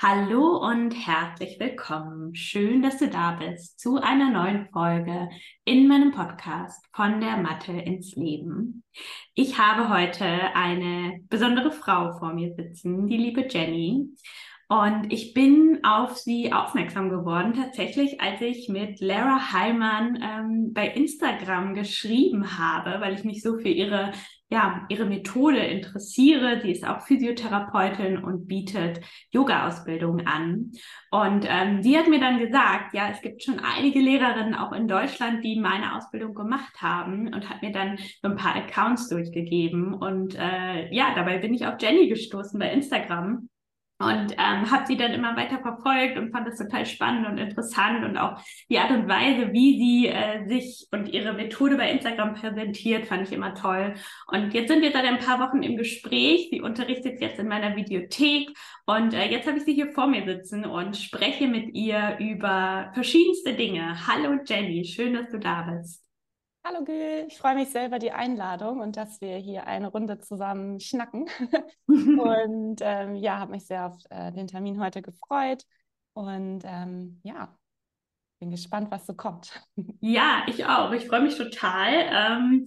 Hallo und herzlich willkommen. Schön, dass du da bist zu einer neuen Folge in meinem Podcast von der Mathe ins Leben. Ich habe heute eine besondere Frau vor mir sitzen, die liebe Jenny. Und ich bin auf sie aufmerksam geworden, tatsächlich, als ich mit Lara Heimann ähm, bei Instagram geschrieben habe, weil ich mich so für ihre, ja, ihre Methode interessiere. Sie ist auch Physiotherapeutin und bietet Yoga-Ausbildung an. Und ähm, sie hat mir dann gesagt, ja, es gibt schon einige Lehrerinnen auch in Deutschland, die meine Ausbildung gemacht haben und hat mir dann so ein paar Accounts durchgegeben. Und äh, ja, dabei bin ich auf Jenny gestoßen bei Instagram und ähm, habe sie dann immer weiter verfolgt und fand das total spannend und interessant und auch die Art und Weise, wie sie äh, sich und ihre Methode bei Instagram präsentiert, fand ich immer toll. Und jetzt sind wir seit ein paar Wochen im Gespräch. Sie unterrichtet jetzt in meiner Videothek und äh, jetzt habe ich sie hier vor mir sitzen und spreche mit ihr über verschiedenste Dinge. Hallo Jenny, schön, dass du da bist. Hallo Gül, ich freue mich sehr über die Einladung und dass wir hier eine Runde zusammen schnacken. und ähm, ja, habe mich sehr auf äh, den Termin heute gefreut und ähm, ja, bin gespannt, was so kommt. Ja, ich auch. Ich freue mich total. Ähm,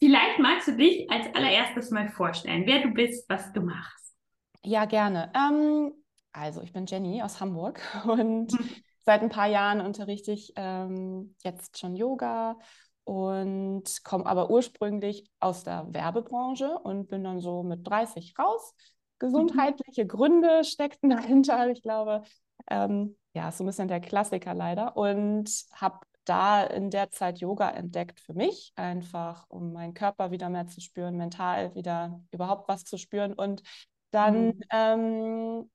vielleicht magst du dich als allererstes mal vorstellen, wer du bist, was du machst. Ja, gerne. Ähm, also, ich bin Jenny aus Hamburg und seit ein paar Jahren unterrichte ich ähm, jetzt schon Yoga und komme aber ursprünglich aus der Werbebranche und bin dann so mit 30 raus. Gesundheitliche mhm. Gründe steckten dahinter, ich glaube. Ähm, ja, so ein bisschen der Klassiker leider. Und habe da in der Zeit Yoga entdeckt für mich, einfach um meinen Körper wieder mehr zu spüren, mental wieder überhaupt was zu spüren. Und dann mhm. ähm,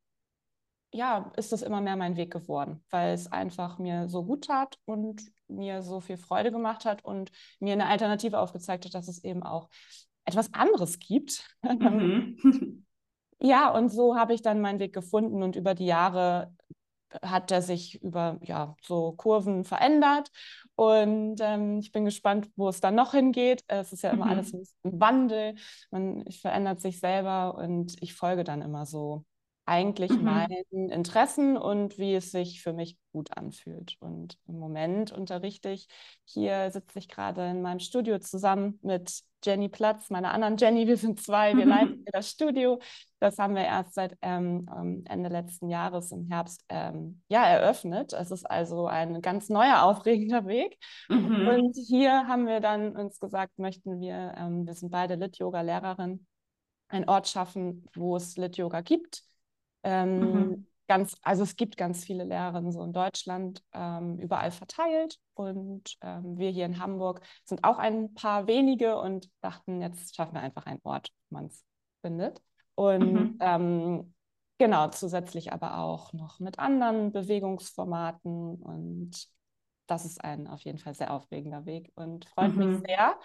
ja, ist das immer mehr mein Weg geworden, weil es einfach mir so gut tat und mir so viel Freude gemacht hat und mir eine Alternative aufgezeigt hat, dass es eben auch etwas anderes gibt. Mhm. ja, und so habe ich dann meinen Weg gefunden und über die Jahre hat er sich über ja, so Kurven verändert. Und ähm, ich bin gespannt, wo es dann noch hingeht. Es ist ja immer mhm. alles ein Wandel. Man verändert sich selber und ich folge dann immer so eigentlich mhm. meinen Interessen und wie es sich für mich gut anfühlt. Und im Moment unterrichte ich, hier sitze ich gerade in meinem Studio zusammen mit Jenny Platz, meiner anderen Jenny. Wir sind zwei, wir leiten hier das Studio. Das haben wir erst seit ähm, Ende letzten Jahres im Herbst ähm, ja, eröffnet. Es ist also ein ganz neuer, aufregender Weg. Mhm. Und hier haben wir dann uns gesagt, möchten wir, ähm, wir sind beide Lit-Yoga-Lehrerin, einen Ort schaffen, wo es Lit-Yoga gibt ähm, mhm. Ganz, also es gibt ganz viele Lehrerinnen so in Deutschland ähm, überall verteilt und ähm, wir hier in Hamburg sind auch ein paar wenige und dachten, jetzt schaffen wir einfach einen Ort, wo man es findet. Und mhm. Ähm, genau, zusätzlich aber auch noch mit anderen Bewegungsformaten und das ist ein auf jeden Fall sehr aufregender Weg und freut mhm. mich sehr.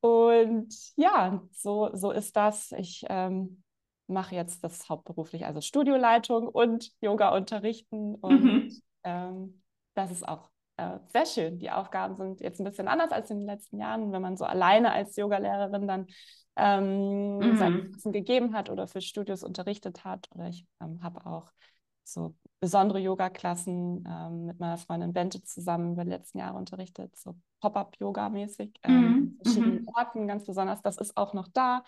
Und ja, so, so ist das. Ich ähm, mache jetzt das hauptberuflich, also Studioleitung und Yoga unterrichten. Und mhm. ähm, das ist auch äh, sehr schön. Die Aufgaben sind jetzt ein bisschen anders als in den letzten Jahren, wenn man so alleine als Yogalehrerin dann ähm, mhm. sein Wissen gegeben hat oder für Studios unterrichtet hat. Oder ich ähm, habe auch so besondere Yoga-Klassen ähm, mit meiner Freundin Bente zusammen über die letzten Jahre unterrichtet, so Pop-up-Yoga-mäßig, ähm, mhm. verschiedenen mhm. Orten ganz besonders. Das ist auch noch da.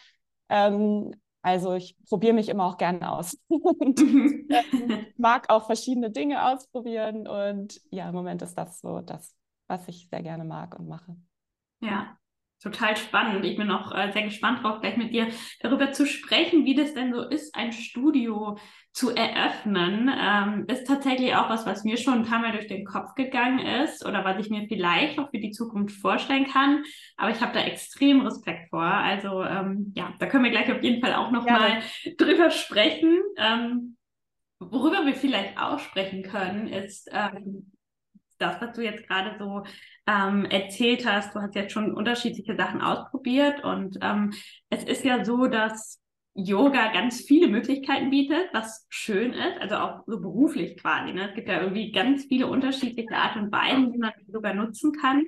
Ähm, also ich probiere mich immer auch gerne aus und mag auch verschiedene Dinge ausprobieren. Und ja, im Moment ist das so das, was ich sehr gerne mag und mache. Ja, total spannend. Ich bin auch äh, sehr gespannt drauf, gleich mit dir darüber zu sprechen, wie das denn so ist, ein Studio zu eröffnen. Ähm, ist tatsächlich auch was, was mir schon ein paar Mal durch den Kopf gegangen ist oder was ich mir vielleicht auch für die Zukunft vorstellen kann. Aber ich habe da extrem Respekt vor. Also ähm, ja, da können wir gleich auf jeden Fall auch nochmal ja. drüber sprechen. Ähm, worüber wir vielleicht auch sprechen können, ist, ähm, das, was du jetzt gerade so ähm, erzählt hast. Du hast jetzt schon unterschiedliche Sachen ausprobiert und ähm, es ist ja so, dass Yoga ganz viele Möglichkeiten bietet, was schön ist, also auch so beruflich quasi. Ne? Es gibt ja irgendwie ganz viele unterschiedliche Art und Weisen, wie man Yoga nutzen kann.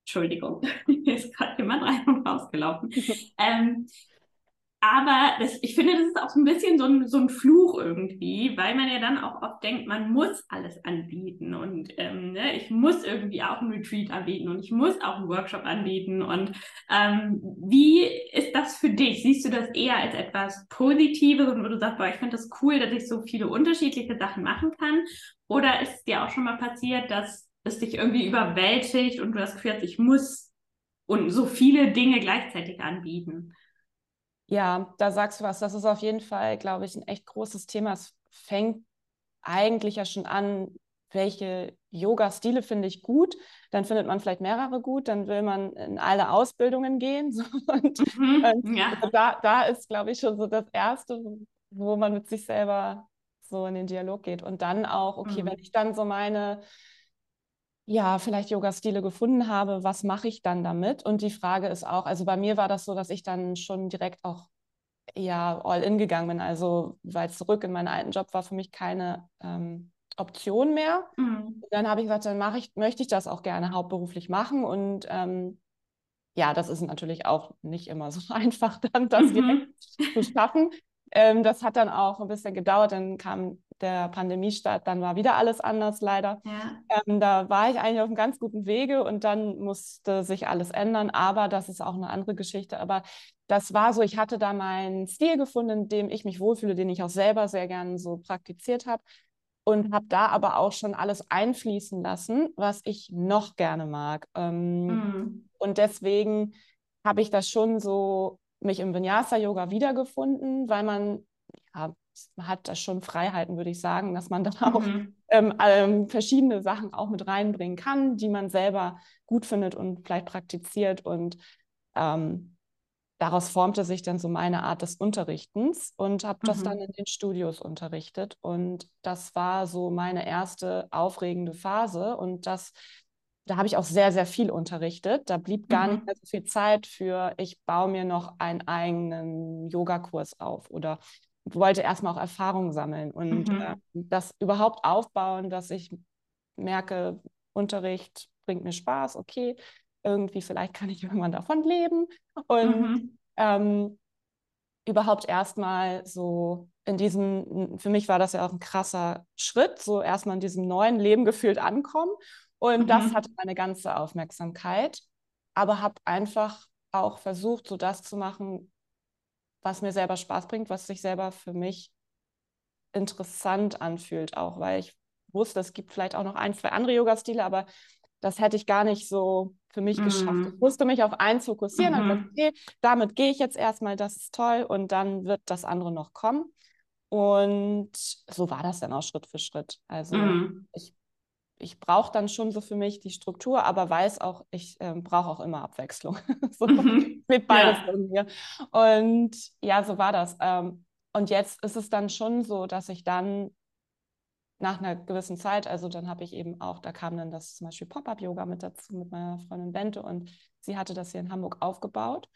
Entschuldigung, hier ist gerade jemand rein und rausgelaufen. ähm, aber das, ich finde, das ist auch so ein bisschen so ein, so ein Fluch irgendwie, weil man ja dann auch oft denkt, man muss alles anbieten und ähm, ne, ich muss irgendwie auch ein Retreat anbieten und ich muss auch einen Workshop anbieten. Und ähm, wie ist das für dich? Siehst du das eher als etwas Positives und wo du sagst, boah, ich finde das cool, dass ich so viele unterschiedliche Sachen machen kann? Oder ist es dir auch schon mal passiert, dass es dich irgendwie überwältigt und du das Gefühl hast, ich muss und so viele Dinge gleichzeitig anbieten? Ja, da sagst du was. Das ist auf jeden Fall, glaube ich, ein echt großes Thema. Es fängt eigentlich ja schon an, welche Yoga-Stile finde ich gut. Dann findet man vielleicht mehrere gut. Dann will man in alle Ausbildungen gehen. So. Und, mhm, und ja. da, da ist, glaube ich, schon so das Erste, wo man mit sich selber so in den Dialog geht. Und dann auch, okay, mhm. wenn ich dann so meine ja, vielleicht Yoga-Stile gefunden habe, was mache ich dann damit? Und die Frage ist auch, also bei mir war das so, dass ich dann schon direkt auch ja all in gegangen bin. Also, weil zurück in meinen alten Job war für mich keine ähm, Option mehr. Mhm. Dann habe ich gesagt, dann mache ich, möchte ich das auch gerne hauptberuflich machen. Und ähm, ja, das ist natürlich auch nicht immer so einfach, dann das mhm. direkt zu schaffen. Ähm, das hat dann auch ein bisschen gedauert, dann kam der Pandemiestart, dann war wieder alles anders leider. Ja. Ähm, da war ich eigentlich auf einem ganz guten Wege und dann musste sich alles ändern, aber das ist auch eine andere Geschichte. Aber das war so, ich hatte da meinen Stil gefunden, in dem ich mich wohlfühle, den ich auch selber sehr gerne so praktiziert habe und habe da aber auch schon alles einfließen lassen, was ich noch gerne mag. Ähm, mhm. Und deswegen habe ich das schon so mich im Vinyasa-Yoga wiedergefunden, weil man, ja, man hat da schon Freiheiten, würde ich sagen, dass man dann auch mhm. ähm, ähm, verschiedene Sachen auch mit reinbringen kann, die man selber gut findet und vielleicht praktiziert. Und ähm, daraus formte sich dann so meine Art des Unterrichtens und habe das mhm. dann in den Studios unterrichtet. Und das war so meine erste aufregende Phase. Und das da habe ich auch sehr, sehr viel unterrichtet. Da blieb gar mhm. nicht mehr so viel Zeit für, ich baue mir noch einen eigenen Yogakurs auf oder wollte erstmal auch Erfahrung sammeln und mhm. äh, das überhaupt aufbauen, dass ich merke, Unterricht bringt mir Spaß, okay, irgendwie vielleicht kann ich irgendwann davon leben und mhm. ähm, überhaupt erstmal so in diesem, für mich war das ja auch ein krasser Schritt, so erstmal in diesem neuen Leben gefühlt ankommen und mhm. das hatte meine ganze Aufmerksamkeit, aber habe einfach auch versucht, so das zu machen, was mir selber Spaß bringt, was sich selber für mich interessant anfühlt, auch weil ich wusste, es gibt vielleicht auch noch ein, zwei andere Yoga-Stile, aber das hätte ich gar nicht so für mich mhm. geschafft. Ich musste mich auf eins fokussieren mhm. und gesagt, okay, damit gehe ich jetzt erstmal, das ist toll und dann wird das andere noch kommen. Und so war das dann auch Schritt für Schritt. Also mhm. ich ich brauche dann schon so für mich die Struktur, aber weiß auch, ich äh, brauche auch immer Abwechslung. so mit beides ja. von mir. Und ja, so war das. Ähm, und jetzt ist es dann schon so, dass ich dann nach einer gewissen Zeit, also dann habe ich eben auch, da kam dann das zum Beispiel Pop-Up-Yoga mit dazu mit meiner Freundin Bente und sie hatte das hier in Hamburg aufgebaut.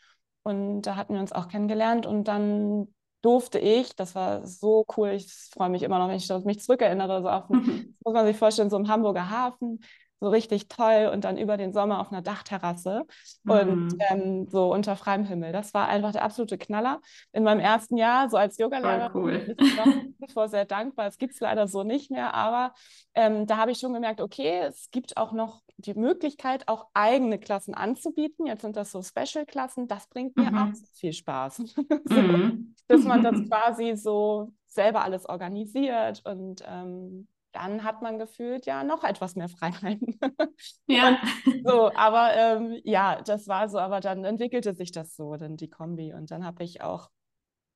Und da hatten wir uns auch kennengelernt und dann durfte ich, das war so cool, ich freue mich immer noch, wenn ich mich zurückerinnere, so auf, mhm. muss man sich vorstellen, so im Hamburger Hafen, so richtig toll und dann über den Sommer auf einer Dachterrasse mhm. und ähm, so unter freiem Himmel. Das war einfach der absolute Knaller. In meinem ersten Jahr, so als Yogalehrer, cool. bin ich vor sehr dankbar. Es gibt es leider so nicht mehr, aber ähm, da habe ich schon gemerkt, okay, es gibt auch noch die Möglichkeit, auch eigene Klassen anzubieten. Jetzt sind das so Special-Klassen. Das bringt mir mhm. auch viel Spaß. so, mhm. Dass man das quasi so selber alles organisiert und ähm, dann hat man gefühlt ja noch etwas mehr Freiheiten. Ja. so, aber ähm, ja, das war so, aber dann entwickelte sich das so, dann die Kombi. Und dann habe ich auch,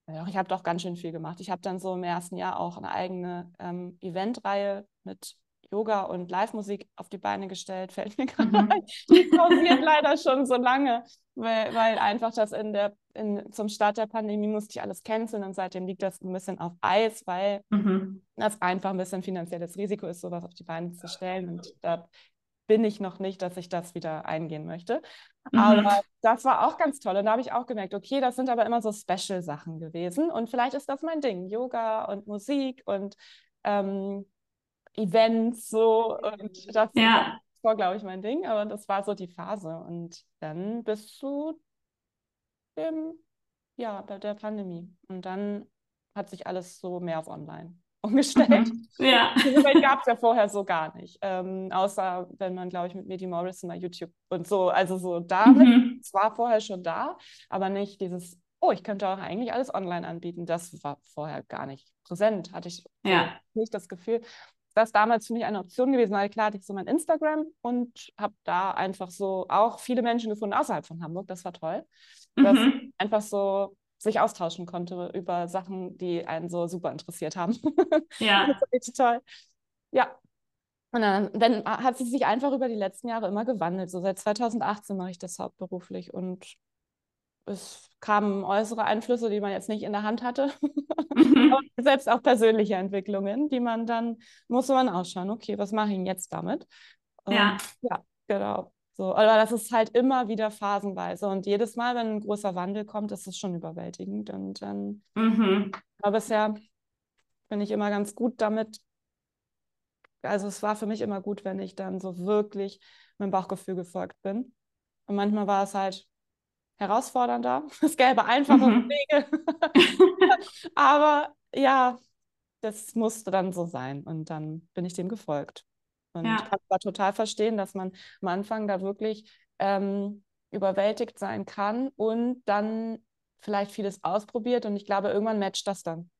ja, ich habe doch ganz schön viel gemacht. Ich habe dann so im ersten Jahr auch eine eigene ähm, Eventreihe mit Yoga und Live-Musik auf die Beine gestellt, fällt mir gerade mhm. ein. Die pausiert leider schon so lange, weil, weil einfach das in der, in, zum Start der Pandemie musste ich alles canceln und seitdem liegt das ein bisschen auf Eis, weil mhm. das einfach ein bisschen finanzielles Risiko ist, sowas auf die Beine zu stellen. Und da bin ich noch nicht, dass ich das wieder eingehen möchte. Mhm. Aber das war auch ganz toll. Und da habe ich auch gemerkt, okay, das sind aber immer so Special-Sachen gewesen. Und vielleicht ist das mein Ding. Yoga und Musik und ähm, Events so. Und das ja. war, glaube ich, mein Ding. Aber das war so die Phase. Und dann bis zu dem, ja, bei der Pandemie. Und dann hat sich alles so mehr auf online umgestellt. Mhm. Ja. Welt gab es ja vorher so gar nicht. Ähm, außer wenn man, glaube ich, mit Medi Morrison mal YouTube und so, also so damit, mhm. es war vorher schon da, aber nicht dieses, oh, ich könnte auch eigentlich alles online anbieten. Das war vorher gar nicht präsent, hatte ich ja. nicht das Gefühl. Das damals für mich eine Option gewesen, weil klar hatte ich so mein Instagram und habe da einfach so auch viele Menschen gefunden außerhalb von Hamburg. Das war toll. Mhm. einfach so sich austauschen konnte über Sachen, die einen so super interessiert haben. Ja. das total. Ja. Und dann, dann hat es sich einfach über die letzten Jahre immer gewandelt. So seit 2018 mache ich das hauptberuflich und es kamen äußere Einflüsse, die man jetzt nicht in der Hand hatte. Mhm. selbst auch persönliche Entwicklungen, die man dann, muss man ausschauen, okay, was mache ich jetzt damit? Ja. ja, genau. So, aber das ist halt immer wieder phasenweise. Und jedes Mal, wenn ein großer Wandel kommt, ist es schon überwältigend. Und dann, mhm. aber bisher bin ich immer ganz gut damit. Also es war für mich immer gut, wenn ich dann so wirklich meinem Bauchgefühl gefolgt bin. Und manchmal war es halt herausfordernder. Es gäbe einfache mhm. Wege. aber ja, das musste dann so sein. Und dann bin ich dem gefolgt. Und ja. ich kann aber total verstehen, dass man am Anfang da wirklich ähm, überwältigt sein kann und dann vielleicht vieles ausprobiert. Und ich glaube, irgendwann matcht das dann.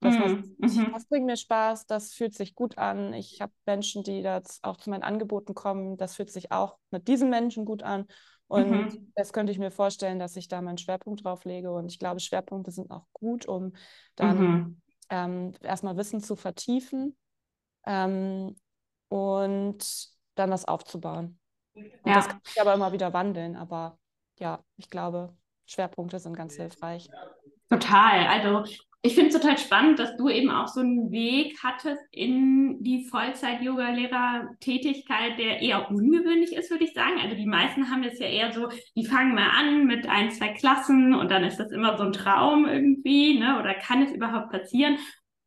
Das, mhm. das bringt mir Spaß, das fühlt sich gut an. Ich habe Menschen, die das auch zu meinen Angeboten kommen. Das fühlt sich auch mit diesen Menschen gut an. Und mhm. das könnte ich mir vorstellen, dass ich da meinen Schwerpunkt drauf lege. Und ich glaube, Schwerpunkte sind auch gut, um dann mhm. ähm, erstmal Wissen zu vertiefen. Ähm, und dann das aufzubauen. Und ja. das kann sich aber immer wieder wandeln, aber ja, ich glaube, Schwerpunkte sind ganz hilfreich. Total. Also ich finde es total spannend, dass du eben auch so einen Weg hattest in die Vollzeit-Yoga-Lehrer-Tätigkeit, der eher ungewöhnlich ist, würde ich sagen. Also die meisten haben das ja eher so, die fangen mal an mit ein, zwei Klassen und dann ist das immer so ein Traum irgendwie, ne? Oder kann es überhaupt passieren?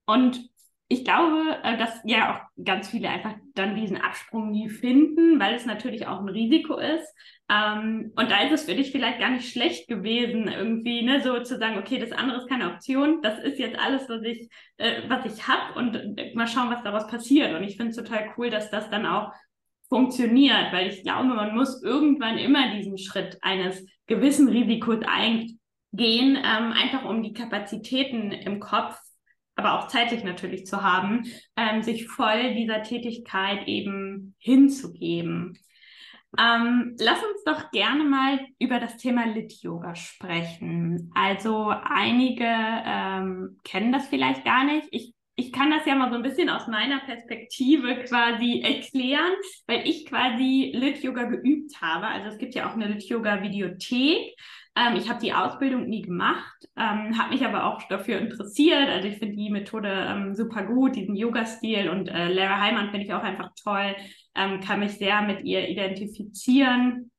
Und ich glaube, äh, dass ja auch ganz viele einfach dann diesen Absprung nie finden, weil es natürlich auch ein Risiko ist. Ähm, und da ist es für dich vielleicht gar nicht schlecht gewesen, irgendwie, ne, so zu sagen, okay, das andere ist keine Option, das ist jetzt alles, was ich, äh, was ich habe und äh, mal schauen, was daraus passiert. Und ich finde es total cool, dass das dann auch funktioniert, weil ich glaube, man muss irgendwann immer diesen Schritt eines gewissen Risikos eingehen, ähm, einfach um die Kapazitäten im Kopf aber auch zeitlich natürlich zu haben, ähm, sich voll dieser Tätigkeit eben hinzugeben. Ähm, lass uns doch gerne mal über das Thema Lit-Yoga sprechen. Also einige ähm, kennen das vielleicht gar nicht. Ich, ich kann das ja mal so ein bisschen aus meiner Perspektive quasi erklären, weil ich quasi Lit-Yoga geübt habe. Also es gibt ja auch eine Lit-Yoga-Videothek. Ähm, ich habe die Ausbildung nie gemacht, ähm, habe mich aber auch dafür interessiert. Also ich finde die Methode ähm, super gut, diesen Yoga-Stil und äh, Lara Heimann finde ich auch einfach toll, ähm, kann mich sehr mit ihr identifizieren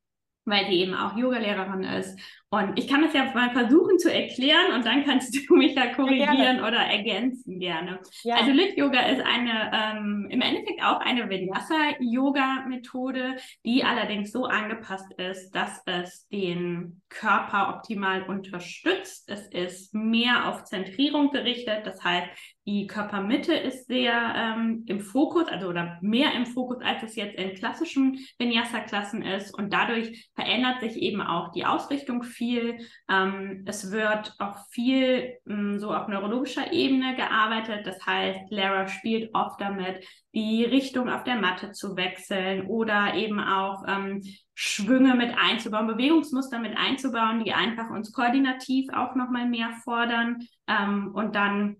weil sie eben auch Yogalehrerin ist. Und ich kann es ja mal versuchen zu erklären und dann kannst du mich da korrigieren oder ergänzen gerne. Ja. Also Lit Yoga ist eine ähm, im Endeffekt auch eine Vinyasa-Yoga-Methode, die allerdings so angepasst ist, dass es den Körper optimal unterstützt. Es ist mehr auf Zentrierung gerichtet, das heißt, die Körpermitte ist sehr ähm, im Fokus, also oder mehr im Fokus, als es jetzt in klassischen Vinyasa-Klassen ist. Und dadurch verändert sich eben auch die Ausrichtung viel. Ähm, es wird auch viel ähm, so auf neurologischer Ebene gearbeitet. Das heißt, Lara spielt oft damit, die Richtung auf der Matte zu wechseln oder eben auch ähm, Schwünge mit einzubauen, Bewegungsmuster mit einzubauen, die einfach uns koordinativ auch nochmal mehr fordern ähm, und dann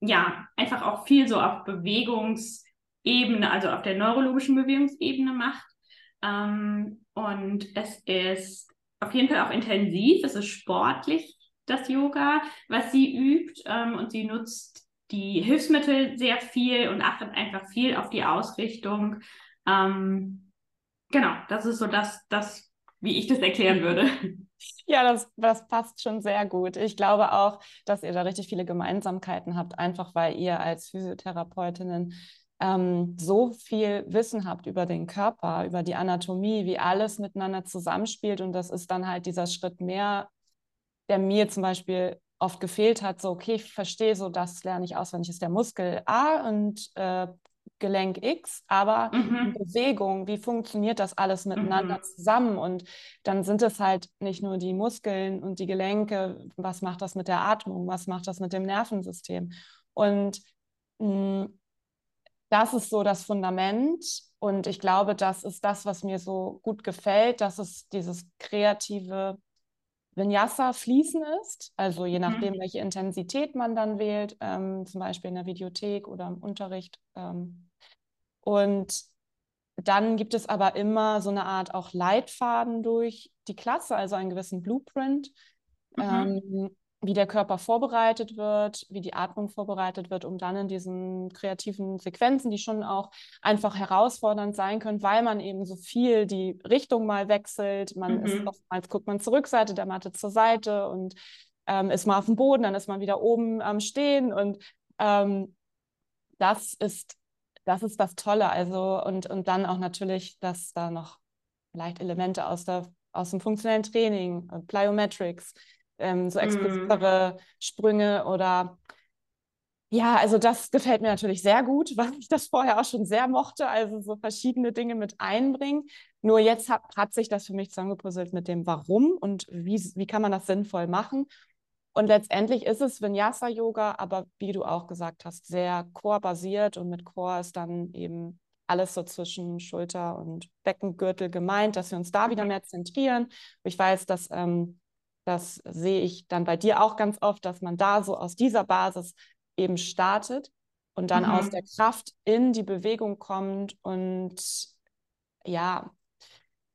ja, einfach auch viel so auf Bewegungsebene, also auf der neurologischen Bewegungsebene macht. Ähm, und es ist auf jeden Fall auch intensiv, es ist sportlich, das Yoga, was sie übt. Ähm, und sie nutzt die Hilfsmittel sehr viel und achtet einfach viel auf die Ausrichtung. Ähm, genau, das ist so das, das, wie ich das erklären würde. Ja, das, das passt schon sehr gut. Ich glaube auch, dass ihr da richtig viele Gemeinsamkeiten habt, einfach weil ihr als Physiotherapeutinnen ähm, so viel Wissen habt über den Körper, über die Anatomie, wie alles miteinander zusammenspielt. Und das ist dann halt dieser Schritt mehr, der mir zum Beispiel oft gefehlt hat. So, okay, ich verstehe so, das lerne ich auswendig, ist der Muskel A und äh, Gelenk X, aber mhm. Bewegung, wie funktioniert das alles miteinander mhm. zusammen? Und dann sind es halt nicht nur die Muskeln und die Gelenke, was macht das mit der Atmung, was macht das mit dem Nervensystem? Und mh, hm, das ist so das Fundament. Und ich glaube, das ist das, was mir so gut gefällt, dass es dieses kreative Vinyasa fließen ist. Also je mhm. nachdem, mhm. welche Intensität man dann wählt, ähm, zum Beispiel in der Videothek oder im Unterricht. Ähm. Und dann gibt es aber immer so eine Art auch Leitfaden durch die Klasse, also einen gewissen Blueprint. Mhm. Ähm, wie der Körper vorbereitet wird, wie die Atmung vorbereitet wird, um dann in diesen kreativen Sequenzen, die schon auch einfach herausfordernd sein können, weil man eben so viel die Richtung mal wechselt. Man mhm. ist oftmals guckt man zur Rückseite der Matte zur Seite und ähm, ist mal auf dem Boden, dann ist man wieder oben am Stehen und ähm, das ist das ist das Tolle. Also und und dann auch natürlich, dass da noch vielleicht Elemente aus der aus dem funktionellen Training, äh, Plyometrics, ähm, so mhm. explizivere mm. Sprünge oder ja, also das gefällt mir natürlich sehr gut, weil ich das vorher auch schon sehr mochte, also so verschiedene Dinge mit einbringen. Nur jetzt hat, hat sich das für mich zusammengepuzzelt mit dem Warum und wie, wie kann man das sinnvoll machen. Und letztendlich ist es Vinyasa-Yoga, aber wie du auch gesagt hast, sehr Core-basiert und mit Core ist dann eben alles so zwischen Schulter und Beckengürtel gemeint, dass wir uns da wieder mhm. mehr zentrieren. Ich weiß, dass ähm, das sehe ich dann bei dir auch ganz oft, dass man da so aus dieser Basis eben startet und dann mhm. aus der Kraft in die Bewegung kommt und ja,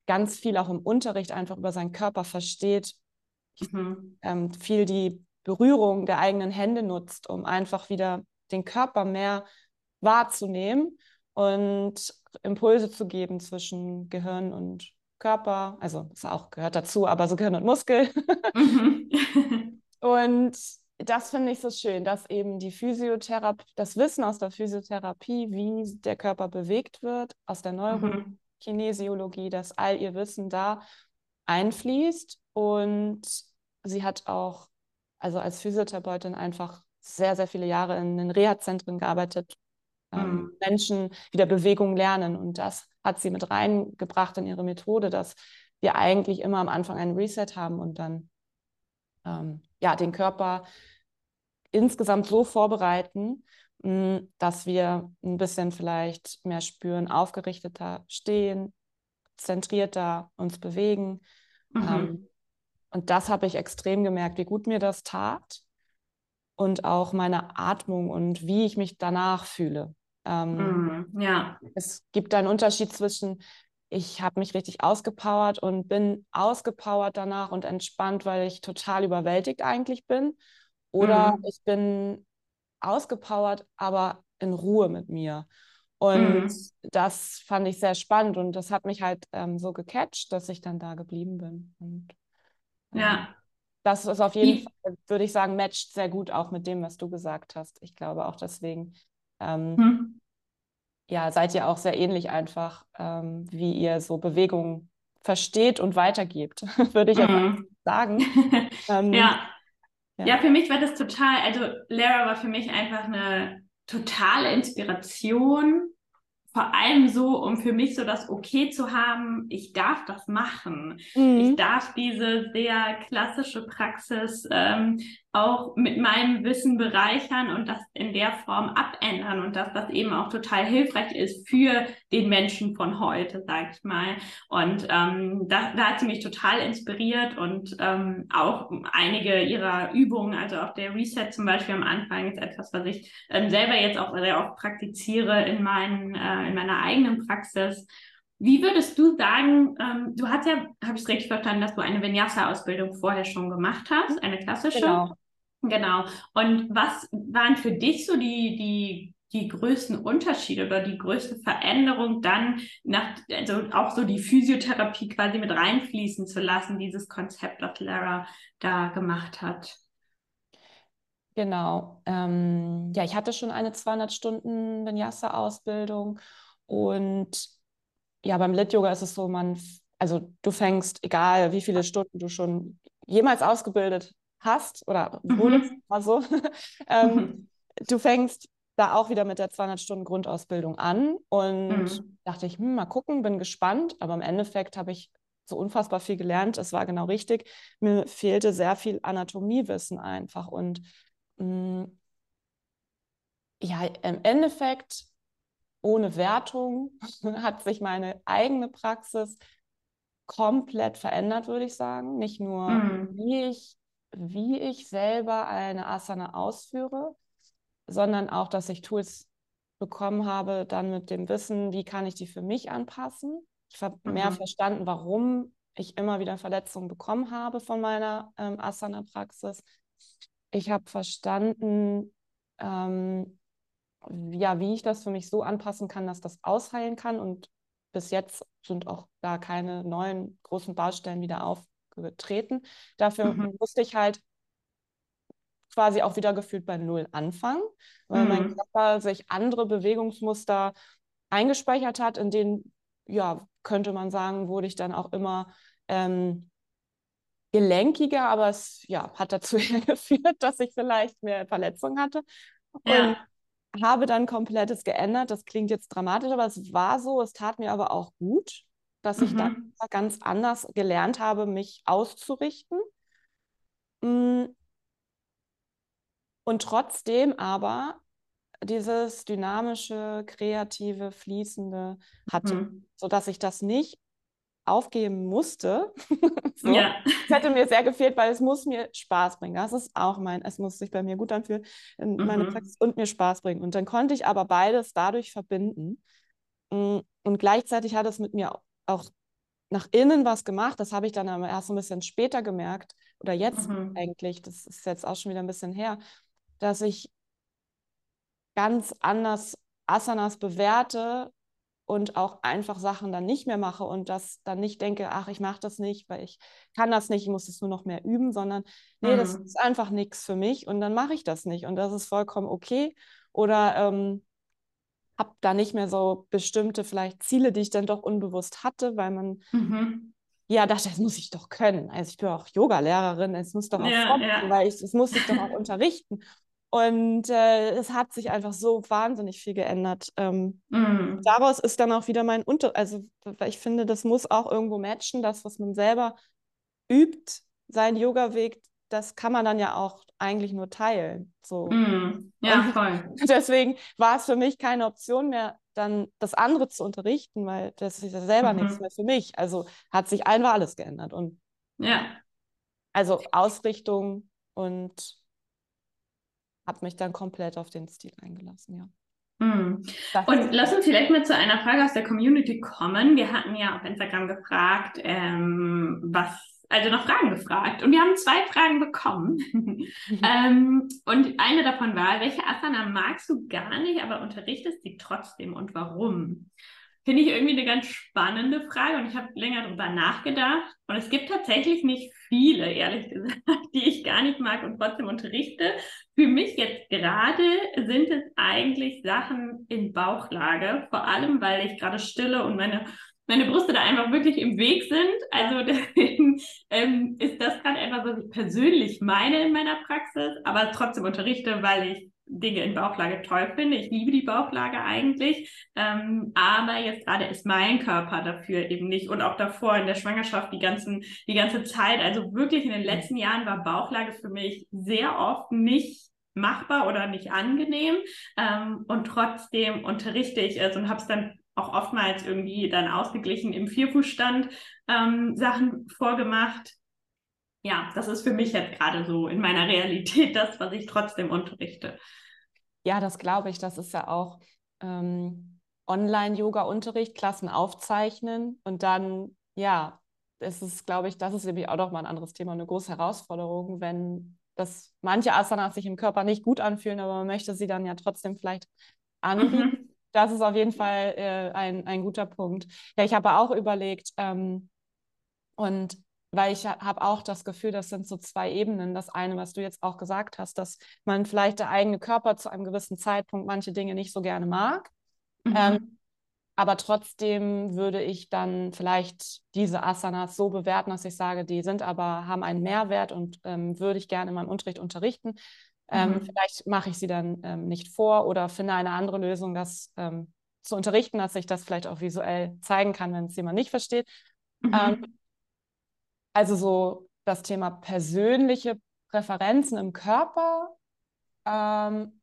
ganz viel auch im Unterricht einfach über seinen Körper versteht, mhm. ähm, viel die Berührung der eigenen Hände nutzt, um einfach wieder den Körper mehr wahrzunehmen und Impulse zu geben zwischen Gehirn und Körper, also es auch gehört dazu, aber so Gehirn und Muskel. Mhm. und das finde ich so schön, dass eben die Physiotherapie, das Wissen aus der Physiotherapie, wie der Körper bewegt wird, aus der Neurokinesiologie, dass all ihr Wissen da einfließt. Und sie hat auch, also als Physiotherapeutin einfach sehr, sehr viele Jahre in den Reha-Zentren gearbeitet, ähm, mhm. Menschen wieder Bewegung lernen. Und das hat sie mit reingebracht in ihre Methode, dass wir eigentlich immer am Anfang einen Reset haben und dann ähm, ja, den Körper insgesamt so vorbereiten, mh, hm, dass wir ein bisschen vielleicht mehr spüren, aufgerichteter stehen, zentrierter uns bewegen. Mhm. Ähm, und das habe ich extrem gemerkt, wie gut mir das tat und auch meine Atmung und wie ich mich danach fühle. Ähm, mm, ja. Es gibt einen Unterschied zwischen, ich habe mich richtig ausgepowert und bin ausgepowert danach und entspannt, weil ich total überwältigt eigentlich bin. Oder mm. ich bin ausgepowert, aber in Ruhe mit mir. Und mm. das fand ich sehr spannend und das hat mich halt ähm, so gecatcht, dass ich dann da geblieben bin. Und, ähm, ja. Das ist auf jeden Fall, würde ich sagen, matcht sehr gut auch mit dem, was du gesagt hast. Ich glaube auch deswegen ähm, hm. Ja, seid ihr auch sehr ähnlich einfach, ähm, wie ihr so Bewegungen versteht und weitergebt, würde ich mhm. sagen. ähm, ja. ja. Ja, für mich war das total, also Lara war für mich einfach eine totale Inspiration, vor allem so, um für mich so das Okay zu haben, ich darf das machen. Mhm. Ich darf diese sehr klassische Praxis ähm, auch mit meinem Wissen bereichern und das in der Form abändern und dass das eben auch total hilfreich ist für den Menschen von heute, sag ich mal. Und ähm, da, da hat sie mich total inspiriert und ähm, auch einige ihrer Übungen, also auch der Reset zum Beispiel am Anfang ist etwas, was ich ähm, selber jetzt auch sehr oft praktiziere in, meinen, äh, in meiner eigenen Praxis. Wie würdest du sagen, ähm, du hast ja, habe ich es richtig verstanden, dass du eine Vinyasa-Ausbildung vorher schon gemacht hast, eine klassische? Genau. Genau. Und was waren für dich so die, die die größten Unterschiede oder die größte Veränderung dann nach, also auch so die Physiotherapie quasi mit reinfließen zu lassen, dieses Konzept, das Lara da gemacht hat? Genau. Ähm, ja, ich hatte schon eine 200 Stunden Vinyasa-Ausbildung und ja, beim Lit-Yoga ist es so, man, also du fängst, egal wie viele Stunden du schon jemals ausgebildet hast oder wurdest, mhm. mal so, ähm, mhm. du fängst da auch wieder mit der 200 Stunden Grundausbildung an und mhm. dachte ich, hm, mal gucken, bin gespannt, aber im Endeffekt habe ich so unfassbar viel gelernt. Es war genau richtig. Mir fehlte sehr viel Anatomiewissen einfach und mh, hm, ja, im Endeffekt ohne Wertung hat sich meine eigene Praxis komplett verändert, würde ich sagen. Nicht nur, mhm. wie, ich, wie ich selber eine Asana ausführe, sondern auch, dass ich Tools bekommen habe, dann mit dem Wissen, wie kann ich die für mich anpassen. Ich habe mhm. mehr verstanden, warum ich immer wieder Verletzungen bekommen habe von meiner ähm, Asana-Praxis. Ich habe verstanden, ähm, ja, wie ich das für mich so anpassen kann, dass das ausheilen kann. Und bis jetzt sind auch da keine neuen großen Baustellen wieder aufgetreten. Dafür mhm. musste ich halt quasi auch wieder gefühlt bei Null anfangen, weil mhm. mein Körper sich andere Bewegungsmuster eingespeichert hat, in denen, ja, könnte man sagen, wurde ich dann auch immer ähm, gelenkiger, aber es ja, hat dazu geführt, dass ich vielleicht mehr Verletzungen hatte. Und habe dann komplettes geändert. Das klingt jetzt dramatisch, aber es war so. Es tat mir aber auch gut, dass mhm. ich dann ganz anders gelernt habe, mich auszurichten. Mm. Und trotzdem aber dieses dynamische, kreative, fließende hatte, mhm. sodass ich das nicht aufgeben musste. so. Ja. Es hätte mir sehr gefehlt, weil es muss mir Spaß bringen. Das ist auch mein, es muss sich bei mir gut anfühlen, in mhm. meine Praxis und mir Spaß bringen. Und dann konnte ich aber beides dadurch verbinden. Mm, und gleichzeitig hat es mit mir auch nach innen was gemacht. Das habe ich dann aber erst ein bisschen später gemerkt, oder jetzt mhm. eigentlich, das ist jetzt auch schon wieder ein bisschen her, dass ich ganz anders Asanas bewerte und auch einfach Sachen dann nicht mehr mache und das dann nicht denke, ach, ich mache das nicht, weil ich kann das nicht, ich muss es nur noch mehr üben, sondern nee, mhm. das ist einfach nichts für mich und dann mache ich das nicht und das ist vollkommen okay. Oder ähm, habe da nicht mehr so bestimmte vielleicht Ziele, die ich dann doch unbewusst hatte, weil man mhm. ja dachte, das muss ich doch können. Also ich bin auch Yoga-Lehrerin, es muss doch auch ja, kommen, ja. weil ich, es muss ich doch auch unterrichten. Und äh, es hat sich einfach so wahnsinnig viel geändert. Ähm, mm. Daraus ist dann auch wieder mein Unter, also ich finde, das muss auch irgendwo matchen, das, was man selber übt, sein Yoga-Weg, das kann man dann ja auch eigentlich nur teilen. So. Mm. Ja, voll. Deswegen war es für mich keine Option mehr, dann das andere zu unterrichten, weil das ist ja selber mhm. nichts mehr für mich. Also hat sich einfach alles geändert. Und ja. Also Ausrichtung und habe mich dann komplett auf den Stil eingelassen, ja. Hm. Und lass uns vielleicht mal zu einer Frage aus der Community kommen. Wir hatten ja auf Instagram gefragt, ähm, was, also noch Fragen gefragt. Und wir haben zwei Fragen bekommen. ähm, und eine davon war, welche Asana magst du gar nicht, aber unterrichtest sie trotzdem und warum? Finde ich irgendwie eine ganz spannende Frage und ich habe länger darüber nachgedacht. Und es gibt tatsächlich nicht viele, ehrlich gesagt, die ich gar nicht mag und trotzdem unterrichte. Für mich jetzt gerade sind es eigentlich Sachen in Bauchlage, vor allem weil ich gerade stille und meine meine Brüste da einfach wirklich im Weg sind. Also deswegen ähm, ist das gerade etwas, was ich persönlich meine in meiner Praxis, aber trotzdem unterrichte, weil ich Dinge in Bauchlage toll finde. Ich liebe die Bauchlage eigentlich. Ähm, aber jetzt gerade ist mein Körper dafür eben nicht. Und auch davor in der Schwangerschaft die, ganzen, die ganze Zeit. Also wirklich in den letzten Jahren war Bauchlage für mich sehr oft nicht machbar oder nicht angenehm. Ähm, und trotzdem unterrichte ich es und habe es dann auch oftmals irgendwie dann ausgeglichen im Vierfußstand ähm, Sachen vorgemacht. Ja, das ist für mich jetzt gerade so in meiner Realität das, was ich trotzdem unterrichte. Ja, das glaube ich. Das ist ja auch ähm, Online-Yoga-Unterricht, Klassen aufzeichnen und dann, ja, es ist, glaube ich, das ist nämlich auch noch mal ein anderes Thema, eine große Herausforderung, wenn das manche Asanas sich im Körper nicht gut anfühlen, aber man möchte sie dann ja trotzdem vielleicht anbieten. Mhm. Das ist auf jeden Fall äh, ein, ein guter Punkt. Ja, ich habe auch überlegt, ähm, und weil ich habe auch das Gefühl, das sind so zwei Ebenen. Das eine, was du jetzt auch gesagt hast, dass man vielleicht der eigene Körper zu einem gewissen Zeitpunkt manche Dinge nicht so gerne mag. Mhm. Ähm, aber trotzdem würde ich dann vielleicht diese Asanas so bewerten, dass ich sage, die sind aber, haben einen Mehrwert und ähm, würde ich gerne in meinem Unterricht unterrichten. Ähm, mhm. Vielleicht mache ich sie dann ähm, nicht vor oder finde eine andere Lösung, das ähm, zu unterrichten, dass ich das vielleicht auch visuell zeigen kann, wenn es jemand nicht versteht. Mhm. Ähm, also so das Thema persönliche Präferenzen im Körper ähm,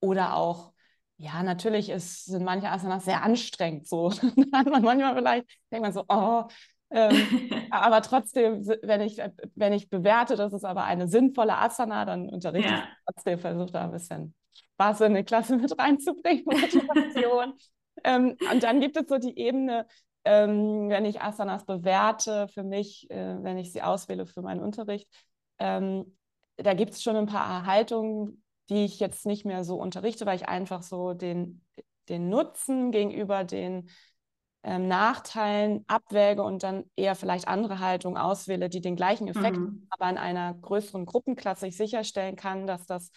oder auch ja, natürlich ist, sind manche Asanas sehr anstrengend. So hat man manchmal vielleicht, denkt man so, oh, ähm, aber trotzdem, wenn ich, wenn ich bewerte, das ist aber eine sinnvolle Asana, dann unterrichte ja. ich trotzdem, versuche da ein bisschen Spaß in die Klasse mit reinzubringen, Motivation. ähm, und dann gibt es so die Ebene, ähm, wenn ich Asanas bewerte, für mich, äh, wenn ich sie auswähle für meinen Unterricht, ähm, da gibt es schon ein paar Haltungen, die ich jetzt nicht mehr so unterrichte, weil ich einfach so den, den Nutzen gegenüber den ähm, Nachteilen abwäge und dann eher vielleicht andere Haltungen auswähle, die den gleichen Effekt, mhm. aber in einer größeren Gruppenklasse ich sicherstellen kann, dass das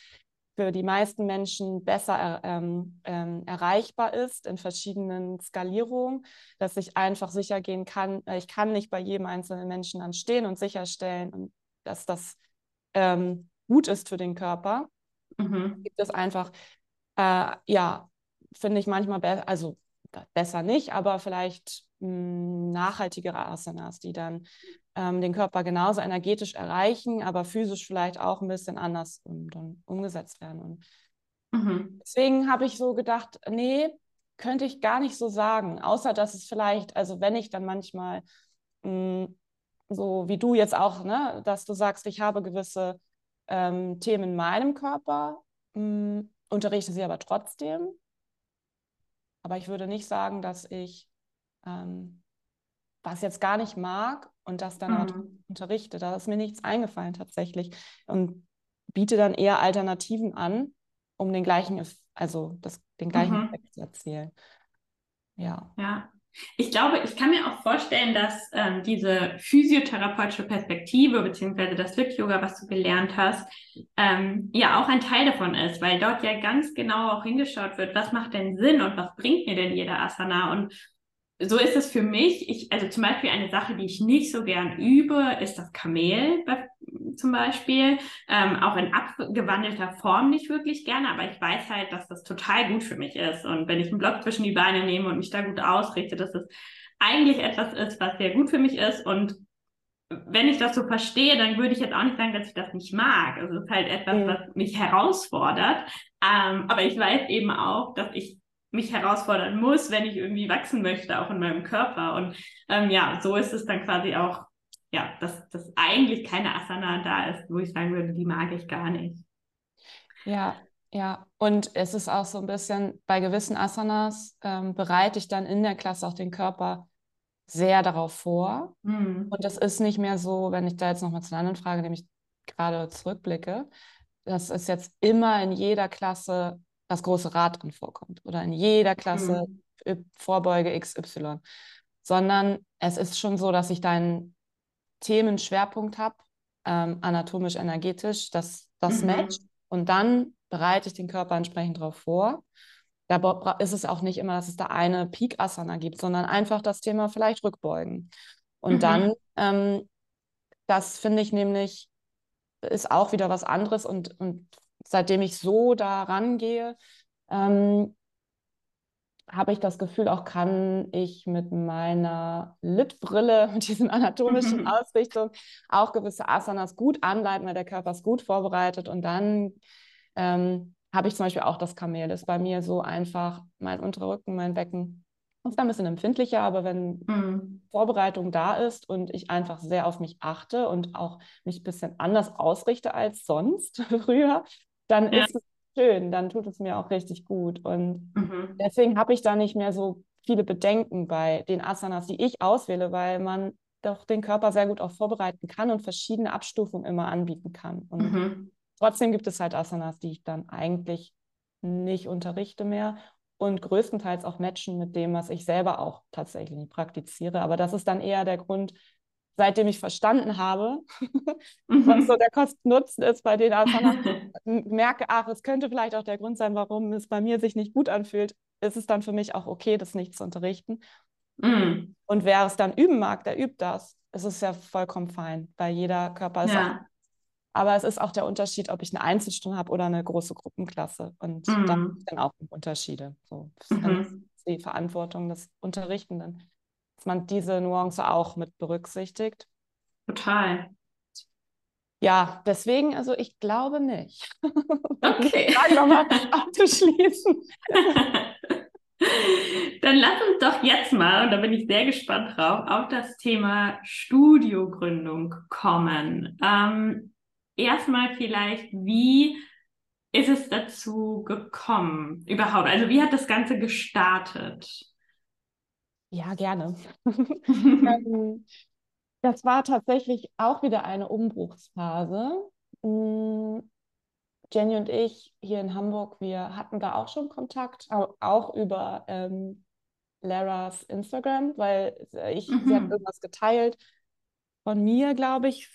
für die meisten Menschen besser ähm, ähm, erreichbar ist in verschiedenen Skalierungen, dass ich einfach sicher gehen kann, äh, ich kann nicht bei jedem einzelnen Menschen dann stehen und sicherstellen, dass das ähm, gut ist für den Körper mhm. gibt es einfach, äh, ja, finde ich manchmal, also besser nicht, aber vielleicht mh, hm, nachhaltigere Asanas, die dann ähm, den Körper genauso energetisch erreichen, aber physisch vielleicht auch ein bisschen anders um, dann umgesetzt werden. Und mhm. deswegen habe ich so gedacht, nee, könnte ich gar nicht so sagen, außer dass es vielleicht, also wenn ich dann manchmal mh, hm, so wie du jetzt auch, ne, dass du sagst, ich habe gewisse ähm, Themen in meinem Körper, mh, mm, unterrichte sie aber trotzdem. Aber ich würde nicht sagen, dass ich ähm, was jetzt gar nicht mag und das dann mhm. unterrichte. Da ist mir nichts eingefallen tatsächlich. Und biete dann eher Alternativen an, um den gleichen, also das, den gleichen mhm. Effekt zu erzielen. Ja. Ja. Ich glaube, ich kann mir auch vorstellen, dass ähm, diese physiotherapeutische Perspektive beziehungsweise das Fit Yoga, was du gelernt hast, ähm, ja auch ein Teil davon ist, weil dort ja ganz genau auch hingeschaut wird, was macht denn Sinn und was bringt mir denn jeder Asana und so ist es für mich. Ich, also zum Beispiel eine Sache, die ich nicht so gern übe, ist das Kamel zum Beispiel. Ähm, auch in abgewandelter Form nicht wirklich gerne, aber ich weiß halt, dass das total gut für mich ist. Und wenn ich einen Block zwischen die Beine nehme und mich da gut ausrichte, dass es eigentlich etwas ist, was sehr gut für mich ist. Und wenn ich das so verstehe, dann würde ich jetzt auch nicht sagen, dass ich das nicht mag. Also es ist halt etwas, mhm. was mich herausfordert. Ähm, aber ich weiß eben auch, dass ich mich herausfordern muss, wenn ich irgendwie wachsen möchte, auch in meinem Körper. Und ähm, ja, so ist es dann quasi auch, ja, dass, dass eigentlich keine Asana da ist, wo ich sagen würde, die mag ich gar nicht. Ja, ja. Und es ist auch so ein bisschen, bei gewissen Asanas ähm, bereite ich dann in der Klasse auch den Körper sehr darauf vor. Mhm. Und das ist nicht mehr so, wenn ich da jetzt nochmal zu einer anderen Frage, nämlich gerade zurückblicke, das ist jetzt immer in jeder Klasse das große Rad drin vorkommt oder in jeder Klasse mhm. Vorbeuge XY, sondern es ist schon so, dass ich da einen Themenschwerpunkt habe, ähm, anatomisch, energetisch, dass das mhm. matcht und dann bereite ich den Körper entsprechend darauf vor. Da ist es auch nicht immer, dass es da eine Peak-Asana gibt, sondern einfach das Thema vielleicht Rückbeugen. Und mhm. dann, ähm, das finde ich nämlich, ist auch wieder was anderes und, und seitdem ich so da rangehe, ähm, habe ich das Gefühl, auch kann ich mit meiner Litbrille, mit diesen anatomischen Ausrichtungen auch gewisse Asanas gut anleiten, weil der Körper ist gut vorbereitet. Und dann ähm, habe ich zum Beispiel auch das Kamel. Das ist bei mir so einfach mein unterer Rücken, mein Becken. ist ein bisschen empfindlicher, aber wenn mhm. Vorbereitung da ist und ich einfach sehr auf mich achte und auch mich ein bisschen anders ausrichte als sonst früher, dann ja. ist es schön, dann tut es mir auch richtig gut. Und mhm. deswegen habe ich da nicht mehr so viele Bedenken bei den Asanas, die ich auswähle, weil man doch den Körper sehr gut auch vorbereiten kann und verschiedene Abstufungen immer anbieten kann. Und mhm. trotzdem gibt es halt Asanas, die ich dann eigentlich nicht unterrichte mehr und größtenteils auch matchen mit dem, was ich selber auch tatsächlich praktiziere. Aber das ist dann eher der Grund, seitdem ich verstanden habe, mhm. was so der Kosten-Nutzen ist bei den Asanas, merke, ach, es könnte vielleicht auch der Grund sein, warum es bei mir sich nicht gut anfühlt, ist es dann für mich auch okay, das nicht zu unterrichten. Mhm. Und wer es dann üben mag, der übt das. Es ist ja vollkommen fein, weil jeder Körper ist ja. aber es ist auch der Unterschied, ob ich eine Einzelstunde habe oder eine große Gruppenklasse. Und mhm. da gibt es dann auch Unterschiede. So, das mhm. ist die Verantwortung des Unterrichtenden, dass man diese Nuance auch mit berücksichtigt. Total. Ja, deswegen, also ich glaube nicht. Okay. Nochmal abzuschließen. Dann lass uns doch jetzt mal, und da bin ich sehr gespannt drauf, auf das Thema Studiogründung kommen. Ähm, erstmal vielleicht, wie ist es dazu gekommen überhaupt? Also wie hat das Ganze gestartet? Ja, gerne. Ähm, das war tatsächlich auch wieder eine Umbruchsphase. Mm, Jenny und ich hier in Hamburg, wir hatten da auch schon Kontakt, auch über ähm, Laras Instagram, weil ich, mhm. sie hat mhm. irgendwas geteilt von mir, glaube ich,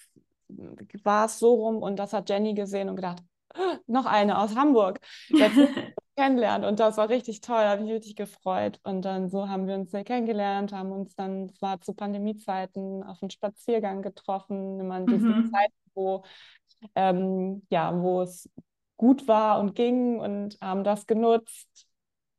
war es so rum und das hat Jenny gesehen und gedacht, oh, noch eine aus Hamburg. kennenlernen und das war richtig toll, habe mich richtig gefreut. Und dann so haben wir uns sehr kennengelernt, haben uns dann, es war zu Pandemiezeiten, auf einen Spaziergang getroffen, immer in diesen mhm. Zeiten, wo, ähm, ja, wo es gut war und ging und haben das genutzt,